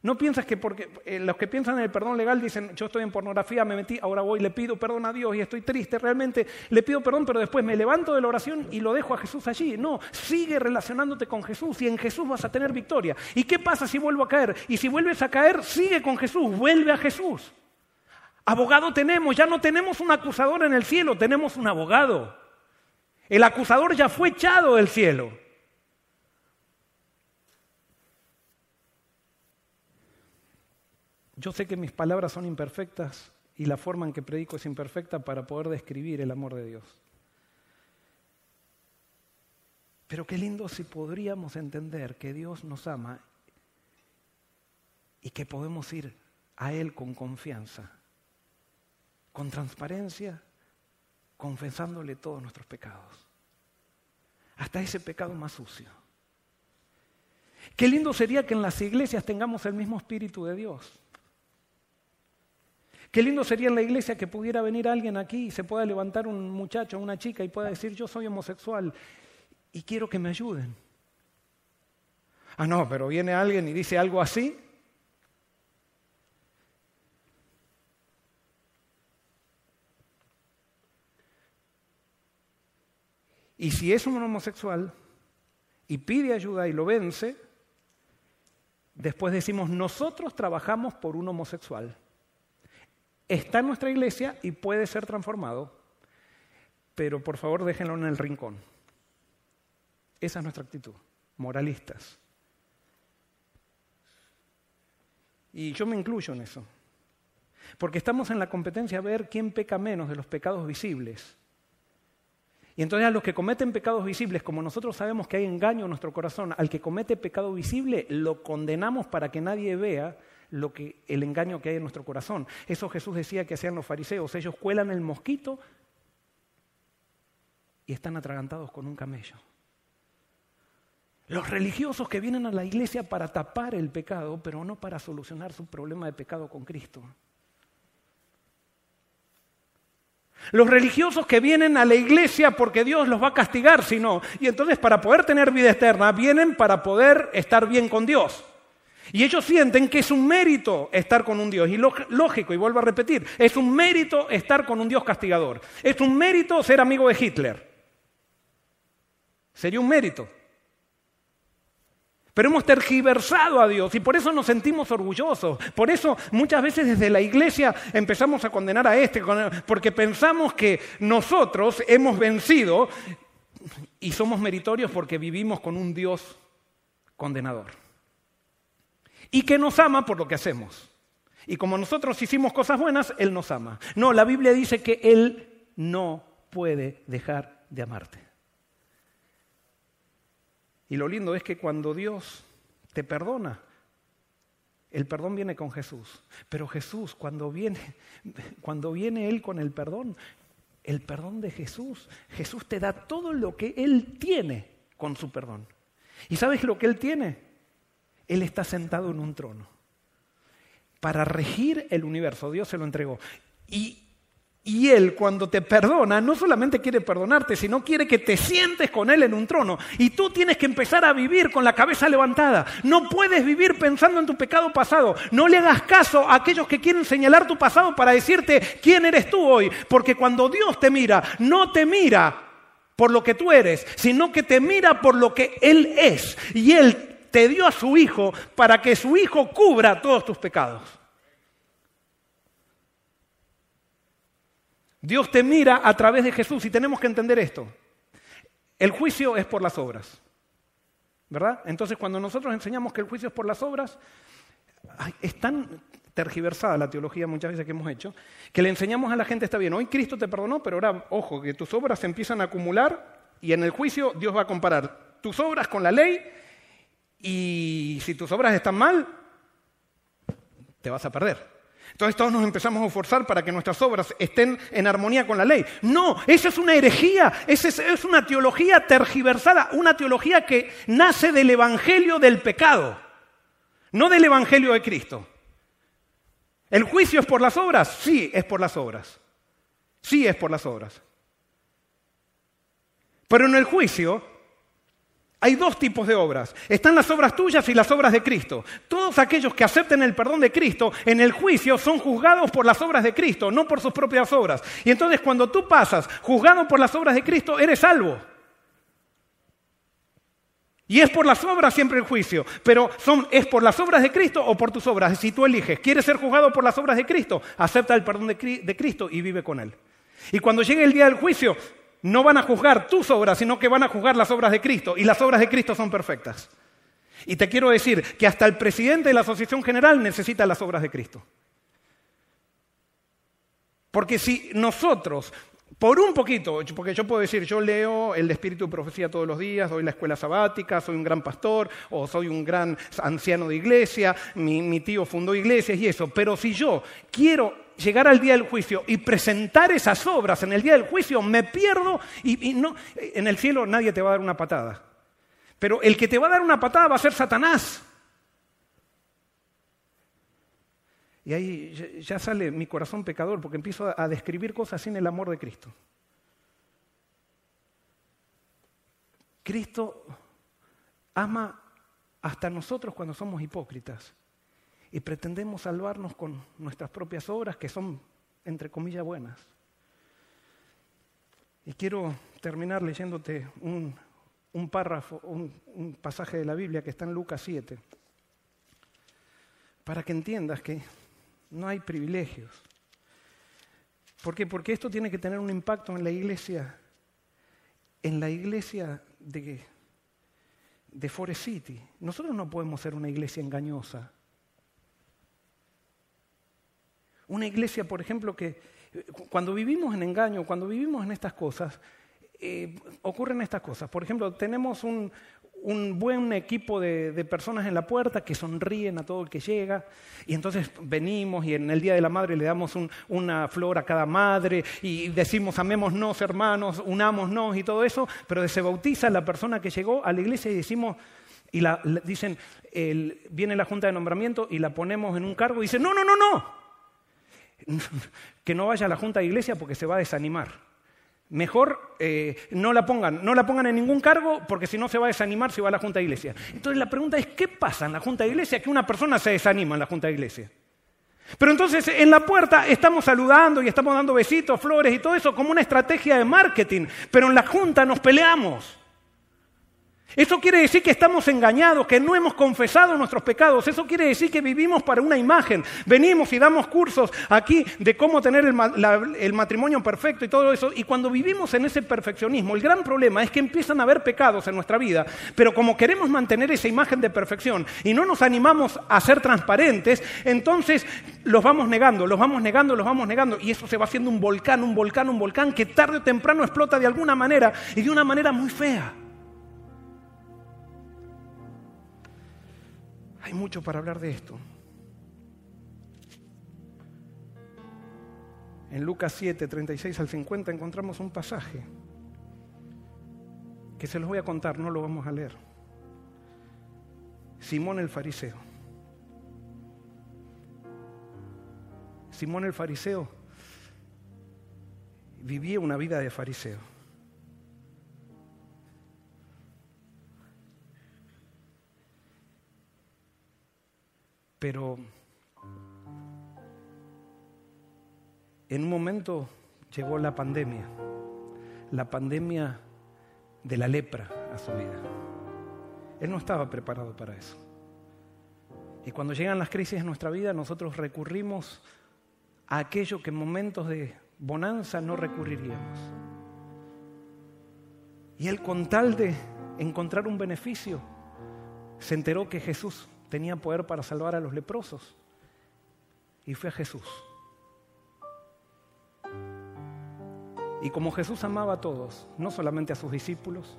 No piensas que porque eh, los que piensan en el perdón legal dicen, yo estoy en pornografía, me metí, ahora voy, le pido perdón a Dios y estoy triste, realmente le pido perdón, pero después me levanto de la oración y lo dejo a Jesús allí. No, sigue relacionándote con Jesús y en Jesús vas a tener victoria. ¿Y qué pasa si vuelvo a caer? Y si vuelves a caer, sigue con Jesús, vuelve a Jesús. Abogado tenemos, ya no tenemos un acusador en el cielo, tenemos un abogado. El acusador ya fue echado del cielo. Yo sé que mis palabras son imperfectas y la forma en que predico es imperfecta para poder describir el amor de Dios. Pero qué lindo si podríamos entender que Dios nos ama y que podemos ir a Él con confianza, con transparencia, confesándole todos nuestros pecados, hasta ese pecado más sucio. Qué lindo sería que en las iglesias tengamos el mismo espíritu de Dios. Qué lindo sería en la iglesia que pudiera venir alguien aquí y se pueda levantar un muchacho una chica y pueda decir, yo soy homosexual y quiero que me ayuden. Ah, no, pero viene alguien y dice algo así. Y si es un homosexual y pide ayuda y lo vence, después decimos, nosotros trabajamos por un homosexual. está en nuestra iglesia y puede ser transformado, pero por favor déjenlo en el rincón. Esa es nuestra actitud, moralistas. Y yo me incluyo en eso. Porque estamos en la competencia a ver quién peca menos de los pecados visibles. Y entonces a los que cometen pecados visibles, como nosotros sabemos que hay engaño en nuestro corazón, al que comete pecado visible lo condenamos para que nadie vea lo que, el engaño que hay en nuestro corazón. Eso Jesús decía que hacían los fariseos. Ellos cuelan el mosquito y están atragantados con un camello. Los religiosos que vienen a la iglesia para tapar el pecado, pero no para solucionar su problema de pecado con Cristo. Los religiosos que vienen a la iglesia porque Dios los va a castigar si no. Y entonces para poder tener vida eterna vienen para poder estar bien con Dios. Y ellos sienten que es un mérito estar con un Dios. Y lógico, y vuelvo a repetir, es un mérito estar con un Dios castigador. Es un mérito ser amigo de Hitler. Sería un mérito. Pero hemos tergiversado a Dios y por eso nos sentimos orgullosos. Por eso muchas veces desde la iglesia empezamos a condenar a este, porque pensamos que nosotros hemos vencido y somos meritorios porque vivimos con un Dios condenador. Y que nos ama por lo que hacemos. Y como nosotros hicimos cosas buenas, Él nos ama. No, la Biblia dice que Él no puede dejar de amarte. Y lo lindo es que cuando Dios te perdona, el perdón viene con Jesús. Pero Jesús, cuando viene, cuando viene Él con el perdón, el perdón de Jesús, Jesús te da todo lo que Él tiene con su perdón. ¿Y sabes lo que Él tiene? Él está sentado en un trono. Para regir el universo, Dios se lo entregó. Y y Él cuando te perdona, no solamente quiere perdonarte, sino quiere que te sientes con Él en un trono. Y tú tienes que empezar a vivir con la cabeza levantada. No puedes vivir pensando en tu pecado pasado. No le hagas caso a aquellos que quieren señalar tu pasado para decirte quién eres tú hoy. Porque cuando Dios te mira, no te mira por lo que tú eres, sino que te mira por lo que Él es. Y Él te dio a su Hijo para que su Hijo cubra todos tus pecados. Dios te mira a través de Jesús y tenemos que entender esto. El juicio es por las obras. ¿Verdad? Entonces cuando nosotros enseñamos que el juicio es por las obras, es tan tergiversada la teología muchas veces que hemos hecho, que le enseñamos a la gente está bien, hoy Cristo te perdonó, pero ahora, ojo, que tus obras se empiezan a acumular y en el juicio Dios va a comparar tus obras con la ley y si tus obras están mal, te vas a perder. Entonces todos nos empezamos a esforzar para que nuestras obras estén en armonía con la ley. No, esa es una herejía, esa es, una teología tergiversada, una teología que nace del Evangelio del pecado, no del Evangelio de Cristo. ¿El juicio es por las obras? Sí, es por las obras. Sí, es por las obras. Pero en el juicio hay dos tipos de obras. Están las obras tuyas y las obras de Cristo. Todos aquellos que acepten el perdón de Cristo en el juicio son juzgados por las obras de Cristo, no por sus propias obras. Y entonces cuando tú pasas juzgado por las obras de Cristo, eres salvo. Y es por las obras siempre el juicio, pero es por las obras de Cristo o por tus obras. Si tú eliges, quieres ser juzgado por las obras de Cristo, acepta el perdón de Cristo y vive con Él. Y cuando llegue el día del juicio, no van a juzgar tus obras, sino que van a juzgar las obras de Cristo. Y las obras de Cristo son perfectas. Y te quiero decir que hasta el presidente de la Asociación General necesita las obras de Cristo. Porque si nosotros, por un poquito, porque yo puedo decir, yo leo el Espíritu de Profecía todos los días, doy la escuela sabática, soy un gran pastor o soy un gran anciano de iglesia, mi, mi tío fundó iglesias y eso, pero si yo quiero llegar al día del juicio y presentar esas obras en el día del juicio, me pierdo y, no, en el cielo nadie te va a dar una patada. Pero el que te va a dar una patada va a ser Satanás. Y ahí ya sale mi corazón pecador porque empiezo a describir cosas sin el amor de Cristo. Cristo ama hasta nosotros cuando somos hipócritas y pretendemos salvarnos con nuestras propias obras que son, entre comillas, buenas. Y quiero terminar leyéndote un, párrafo, un, un pasaje de la Biblia que está en Lucas 7, para que entiendas que no hay privilegios. ¿Por qué? Porque esto tiene que tener un impacto en la iglesia, en la iglesia de, de Forest City. Nosotros no podemos ser una iglesia engañosa. Una iglesia, por ejemplo, que cuando vivimos en engaño, cuando vivimos en estas cosas, eh, ocurren estas cosas. Por ejemplo, tenemos un, buen equipo de, personas en la puerta que sonríen a todo el que llega, y entonces venimos y en el Día de la Madre le damos una flor a cada madre y decimos amémonos hermanos, unámonos y todo eso, pero se bautiza la persona que llegó a la iglesia y decimos, y dicen, viene la junta de nombramiento y la ponemos en un cargo y dice, no, no, no, no, que no vaya a la junta de iglesia porque se va a desanimar. Mejor eh, no la pongan, no la pongan en ningún cargo porque si no se va a desanimar si va a la Junta de Iglesia. Entonces la pregunta es, ¿qué pasa en la Junta de Iglesia que una persona se desanima en la Junta de Iglesia? Pero entonces en la puerta estamos saludando y estamos dando besitos, flores y todo eso como una estrategia de marketing, pero en la Junta nos peleamos. Eso quiere decir que estamos engañados, que no hemos confesado nuestros pecados. Eso quiere decir que vivimos para una imagen. Venimos y damos cursos aquí de cómo tener el, matrimonio perfecto y todo eso. Y cuando vivimos en ese perfeccionismo, el gran problema es que empiezan a haber pecados en nuestra vida. Pero como queremos mantener esa imagen de perfección y no nos animamos a ser transparentes, entonces los vamos negando, los vamos negando, los vamos negando. Y eso se va haciendo un volcán, un volcán, un volcán que tarde o temprano explota de alguna manera y de una manera muy fea. Hay mucho para hablar de esto. En Lucas 7, 36 al 50 encontramos un pasaje que se los voy a contar, no lo vamos a leer. Simón el fariseo. Simón el fariseo vivía una vida de fariseo. Pero en un momento llegó la pandemia, la pandemia de la lepra a su vida. Él no estaba preparado para eso. Y cuando llegan las crisis en nuestra vida, nosotros recurrimos a aquello que en momentos de bonanza no recurriríamos. Y él con tal de encontrar un beneficio, se enteró que Jesús tenía poder para salvar a los leprosos. Y fue a Jesús. Y como Jesús amaba a todos, no solamente a sus discípulos,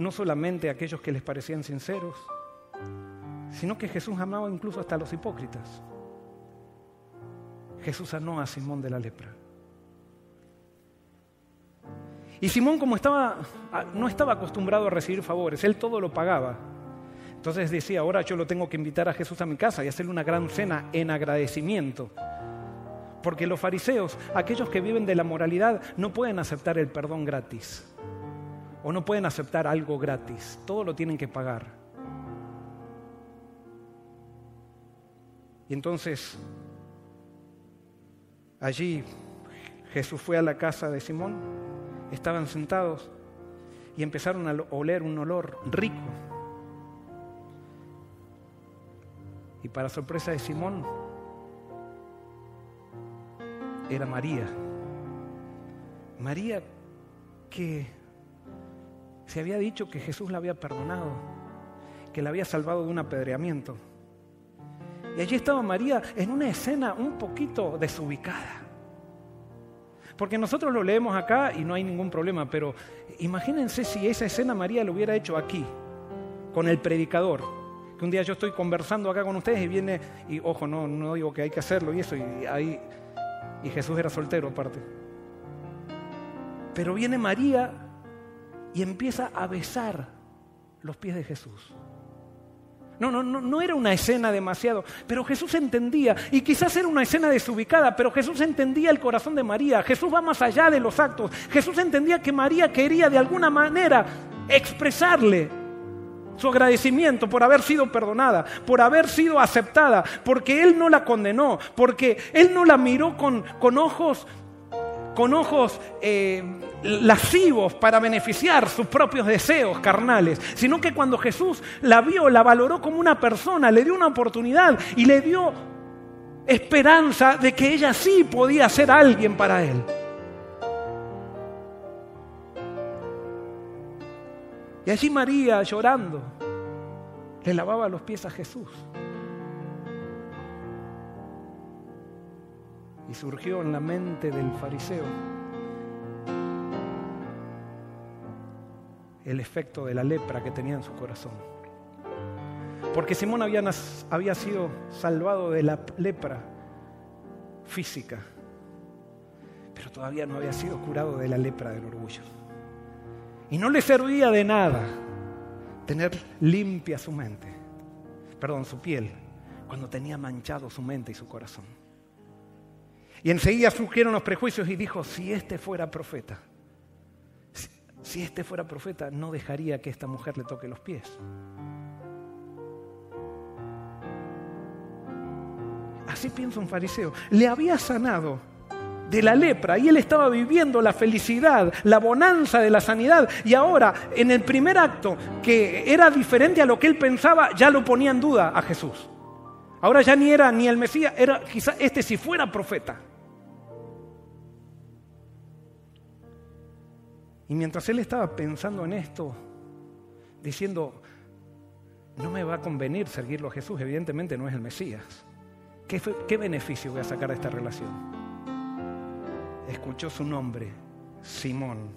no solamente a aquellos que les parecían sinceros, sino que Jesús amaba incluso hasta a los hipócritas. Jesús sanó a Simón de la lepra. Y Simón como estaba no estaba acostumbrado a recibir favores, él todo lo pagaba. Entonces decía, ahora yo lo tengo que invitar a Jesús a mi casa y hacerle una gran cena en agradecimiento. Porque los fariseos, aquellos que viven de la moralidad, no pueden aceptar el perdón gratis. O no pueden aceptar algo gratis. Todo lo tienen que pagar. Y entonces, allí Jesús fue a la casa de Simón, estaban sentados y empezaron a oler un olor rico Y para sorpresa de Simón, era María. María que se había dicho que Jesús la había perdonado, que la había salvado de un apedreamiento. Y allí estaba María en una escena un poquito desubicada. Porque nosotros lo leemos acá y no hay ningún problema, pero imagínense si esa escena María lo hubiera hecho aquí, con el predicador, que un día yo estoy conversando acá con ustedes y viene, y ojo, no, no digo que hay que hacerlo y eso, y ahí, y Jesús era soltero aparte. Pero viene María y empieza a besar los pies de Jesús. No, no, no, no era una escena demasiado, pero Jesús entendía, y quizás era una escena desubicada, pero Jesús entendía el corazón de María, Jesús va más allá de los actos, Jesús entendía que María quería de alguna manera expresarle su agradecimiento por haber sido perdonada, por haber sido aceptada, porque Él no la condenó, porque Él no la miró con, ojos, con ojos eh, lascivos para beneficiar sus propios deseos carnales, sino que cuando Jesús la vio, la valoró como una persona, le dio una oportunidad y le dio esperanza de que ella sí podía ser alguien para Él. Y allí María, llorando, le lavaba los pies a Jesús. Y surgió en la mente del fariseo el efecto de la lepra que tenía en su corazón. Porque Simón había, sido salvado de la lepra física, pero todavía no había sido curado de la lepra del orgullo. Y no le servía de nada tener limpia su mente, perdón, su piel, cuando tenía manchado su mente y su corazón. Y enseguida surgieron los prejuicios y dijo, si este fuera profeta, si este fuera profeta, no dejaría que esta mujer le toque los pies. Así piensa un fariseo. Le había sanado de la lepra y él estaba viviendo la felicidad, la bonanza de la sanidad y ahora en el primer acto que era diferente a lo que él pensaba ya lo ponía en duda a Jesús. Ahora ya ni era ni el Mesías, era quizá este si fuera profeta. Y mientras él estaba pensando en esto, diciendo, no me va a convenir seguirlo a Jesús, evidentemente no es el Mesías. ¿Qué, ¿Qué, beneficio voy a sacar de esta relación? Escuchó su nombre, Simón.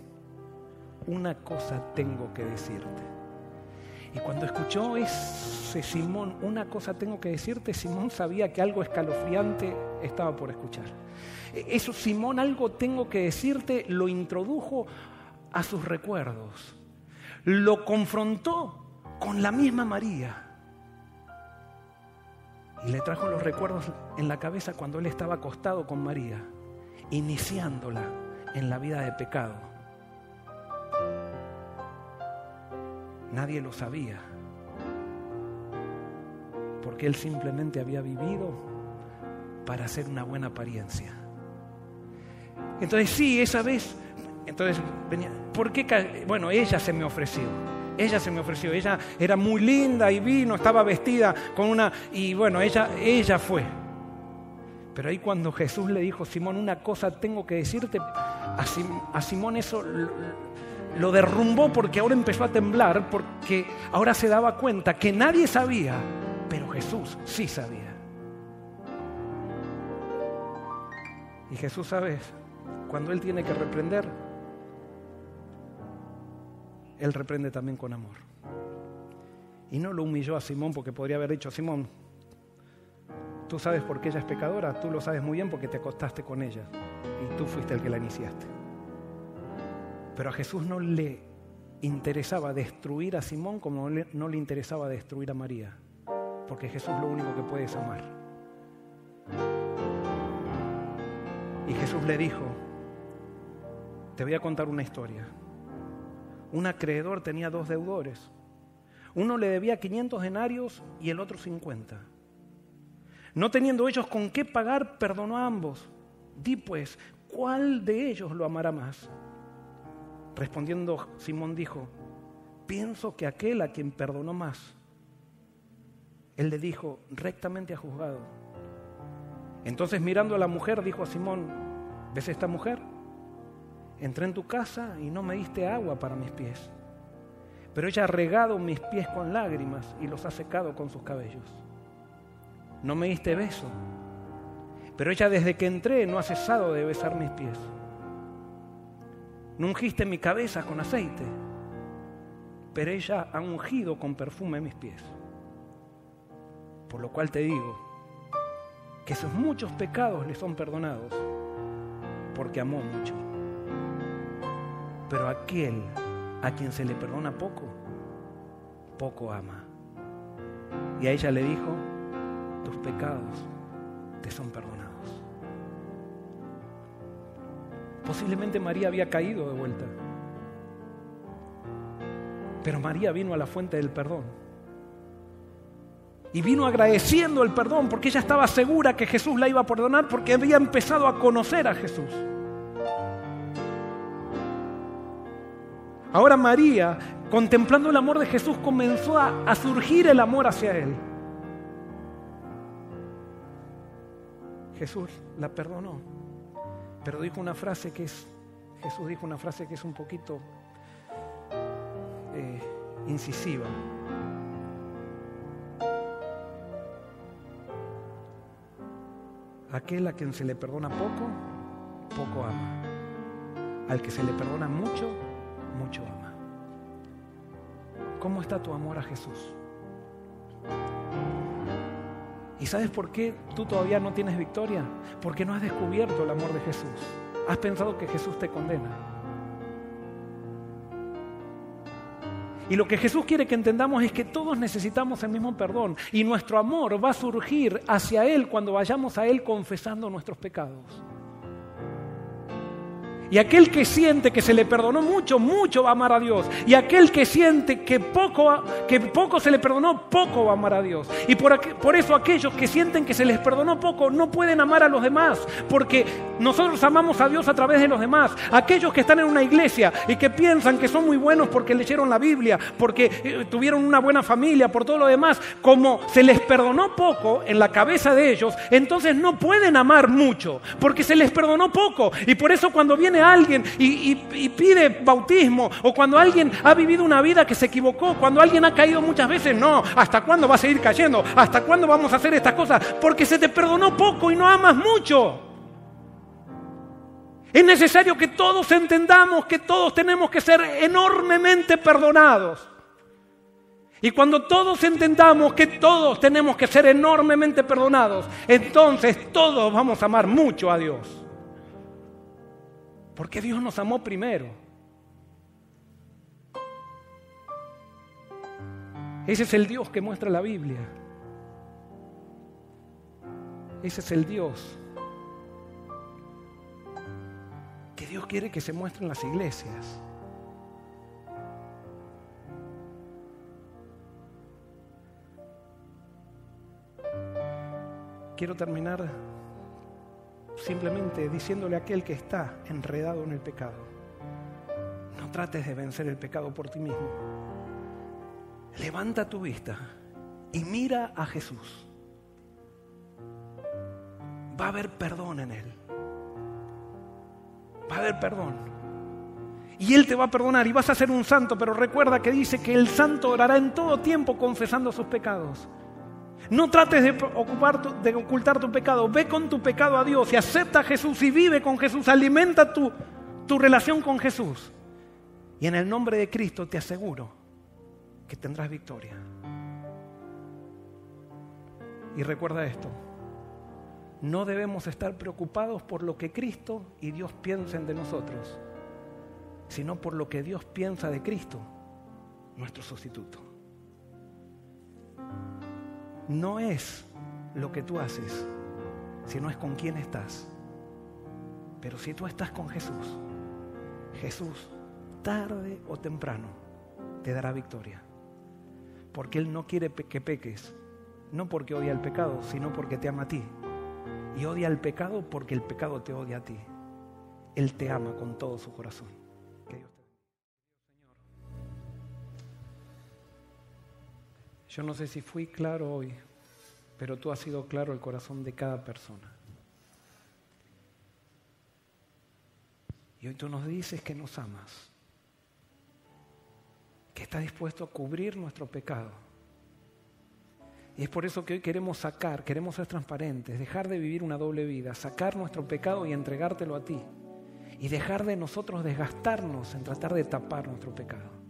Una cosa tengo que decirte. Y cuando escuchó ese Simón, una cosa tengo que decirte, Simón sabía que algo escalofriante estaba por escuchar. Eso, Simón, algo tengo que decirte, lo introdujo a sus recuerdos. Lo confrontó con la misma María. Y le trajo los recuerdos en la cabeza cuando él estaba acostado con María, iniciándola en la vida de pecado. Nadie lo sabía, porque él simplemente había vivido para hacer una buena apariencia. Entonces sí, esa vez entonces venía, ¿por qué? Bueno, ella se me ofreció. Ella se me ofreció. Ella era muy linda y vino, estaba vestida con una. Y bueno, ella, ella fue. Pero ahí cuando Jesús le dijo, Simón, una cosa tengo que decirte, a, Simón eso lo derrumbó porque ahora empezó a temblar, porque ahora se daba cuenta que nadie sabía, pero Jesús sí sabía. Y Jesús, ¿sabes? Cuando Él tiene que reprender, él reprende también con amor. Y no lo humilló a Simón porque podría haber dicho, Simón, tú sabes por qué ella es pecadora, tú lo sabes muy bien porque te acostaste con ella y tú fuiste el que la iniciaste. Pero a Jesús no le interesaba destruir a Simón como no le interesaba destruir a María, porque Jesús lo único que puede es amar. Y Jesús le dijo, te voy a contar una historia. Un acreedor tenía dos deudores. Uno le debía 500 denarios y el otro 50. No teniendo ellos con qué pagar, perdonó a ambos. Di pues, ¿cuál de ellos lo amará más? Respondiendo Simón dijo, pienso que aquel a quien perdonó más. Él le dijo, rectamente ha juzgado. Entonces mirando a la mujer, dijo a Simón, ¿ves esta mujer? entré en tu casa y no me diste agua para mis pies. Pero ella ha regado mis pies con lágrimas y los ha secado con sus cabellos. No me diste beso, pero ella desde que entré no ha cesado de besar mis pies. No ungiste mi cabeza con aceite, pero ella ha ungido con perfume mis pies. Por lo cual te digo que sus muchos pecados le son perdonados, porque amó mucho. Pero aquel a quien se le perdona poco, poco ama. Y a ella le dijo, tus pecados te son perdonados. Posiblemente María había caído de vuelta. Pero María vino a la fuente del perdón. Y vino agradeciendo el perdón porque ella estaba segura que Jesús la iba a perdonar porque había empezado a conocer a Jesús. Ahora María, contemplando el amor de Jesús, comenzó a, surgir el amor hacia Él. Jesús la perdonó, pero dijo una frase que es, Jesús dijo una frase que es un poquito eh, incisiva. Aquel a quien se le perdona poco, poco ama. Al que se le perdona mucho, mucho ama. ¿Cómo está tu amor a Jesús? ¿Y sabes por qué tú todavía no tienes victoria? Porque no has descubierto el amor de Jesús. Has pensado que Jesús te condena. Y lo que Jesús quiere que entendamos es que todos necesitamos el mismo perdón y nuestro amor va a surgir hacia Él cuando vayamos a Él confesando nuestros pecados. Y aquel que siente que se le perdonó mucho, mucho va a amar a Dios. Y aquel que siente que poco, que poco se le perdonó, poco va a amar a Dios. Y por, por eso aquellos que sienten que se les perdonó poco no pueden amar a los demás. Porque nosotros amamos a Dios a través de los demás. Aquellos que están en una iglesia y que piensan que son muy buenos porque leyeron la Biblia, porque eh, tuvieron una buena familia, por todo lo demás, como se les perdonó poco en la cabeza de ellos, entonces no pueden amar mucho. Porque se les perdonó poco. Y por eso cuando viene alguien y, pide bautismo, o cuando alguien ha vivido una vida que se equivocó, cuando alguien ha caído muchas veces, no, ¿hasta cuándo va a seguir cayendo? ¿Hasta cuándo vamos a hacer estas cosas? Porque se te perdonó poco y no amas mucho. Es necesario que todos entendamos que todos tenemos que ser enormemente perdonados. Y cuando todos entendamos que todos tenemos que ser enormemente perdonados, entonces todos vamos a amar mucho a Dios. Porque Dios nos amó primero. Ese es el Dios que muestra la Biblia. Ese es el Dios que Dios quiere que se muestre en las iglesias. Quiero terminar simplemente diciéndole a aquel que está enredado en el pecado, no trates de vencer el pecado por ti mismo. Levanta tu vista y mira a Jesús. Va a haber perdón en Él. Va a haber perdón. Y Él te va a perdonar y vas a ser un santo, pero recuerda que dice que el santo orará en todo tiempo confesando sus pecados. No trates de, de ocultar tu pecado. Ve con tu pecado a Dios y acepta a Jesús y vive con Jesús. Alimenta tu, tu relación con Jesús. Y en el nombre de Cristo te aseguro que tendrás victoria. Y recuerda esto. No debemos estar preocupados por lo que Cristo y Dios piensen de nosotros, sino por lo que Dios piensa de Cristo, nuestro sustituto no es lo que tú haces, sino es con quién estás. Pero si tú estás con Jesús, Jesús, tarde o temprano, te dará victoria. Porque Él no quiere que peques, no porque odia el pecado, sino porque te ama a ti. Y odia el pecado porque el pecado te odia a ti. Él te ama con todo su corazón. Yo no sé si fui claro hoy, pero tú has sido claro el corazón de cada persona. Y hoy tú nos dices que nos amas, que estás dispuesto a cubrir nuestro pecado. Y es por eso que hoy queremos sacar, queremos ser transparentes, dejar de vivir una doble vida, sacar nuestro pecado y entregártelo a ti. Y dejar de nosotros desgastarnos en tratar de tapar nuestro pecado.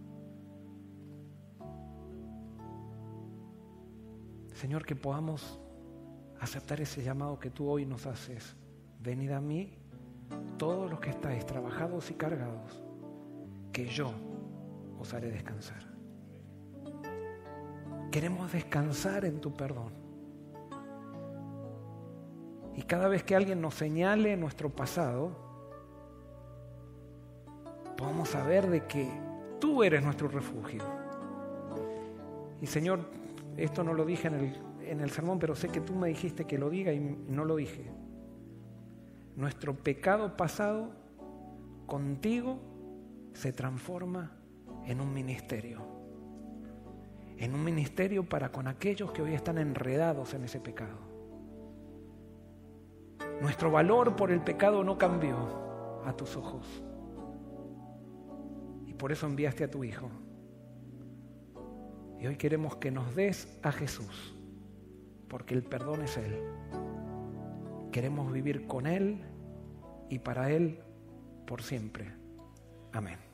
Señor, que podamos aceptar ese llamado que tú hoy nos haces. Venid a mí, todos los que estáis trabajados y cargados, que yo os haré descansar. Queremos descansar en tu perdón. Y cada vez que alguien nos señale nuestro pasado, podamos saber de que tú eres nuestro refugio. Y Señor, esto no lo dije en el, en el sermón, pero sé que tú me dijiste que lo diga y no lo dije. Nuestro pecado pasado contigo se transforma en un ministerio. En un ministerio para con aquellos que hoy están enredados en ese pecado. Nuestro valor por el pecado no cambió a tus ojos. Y por eso enviaste a tu Hijo Y hoy queremos que nos des a Jesús, porque el perdón es Él. Queremos vivir con Él y para Él por siempre. Amén.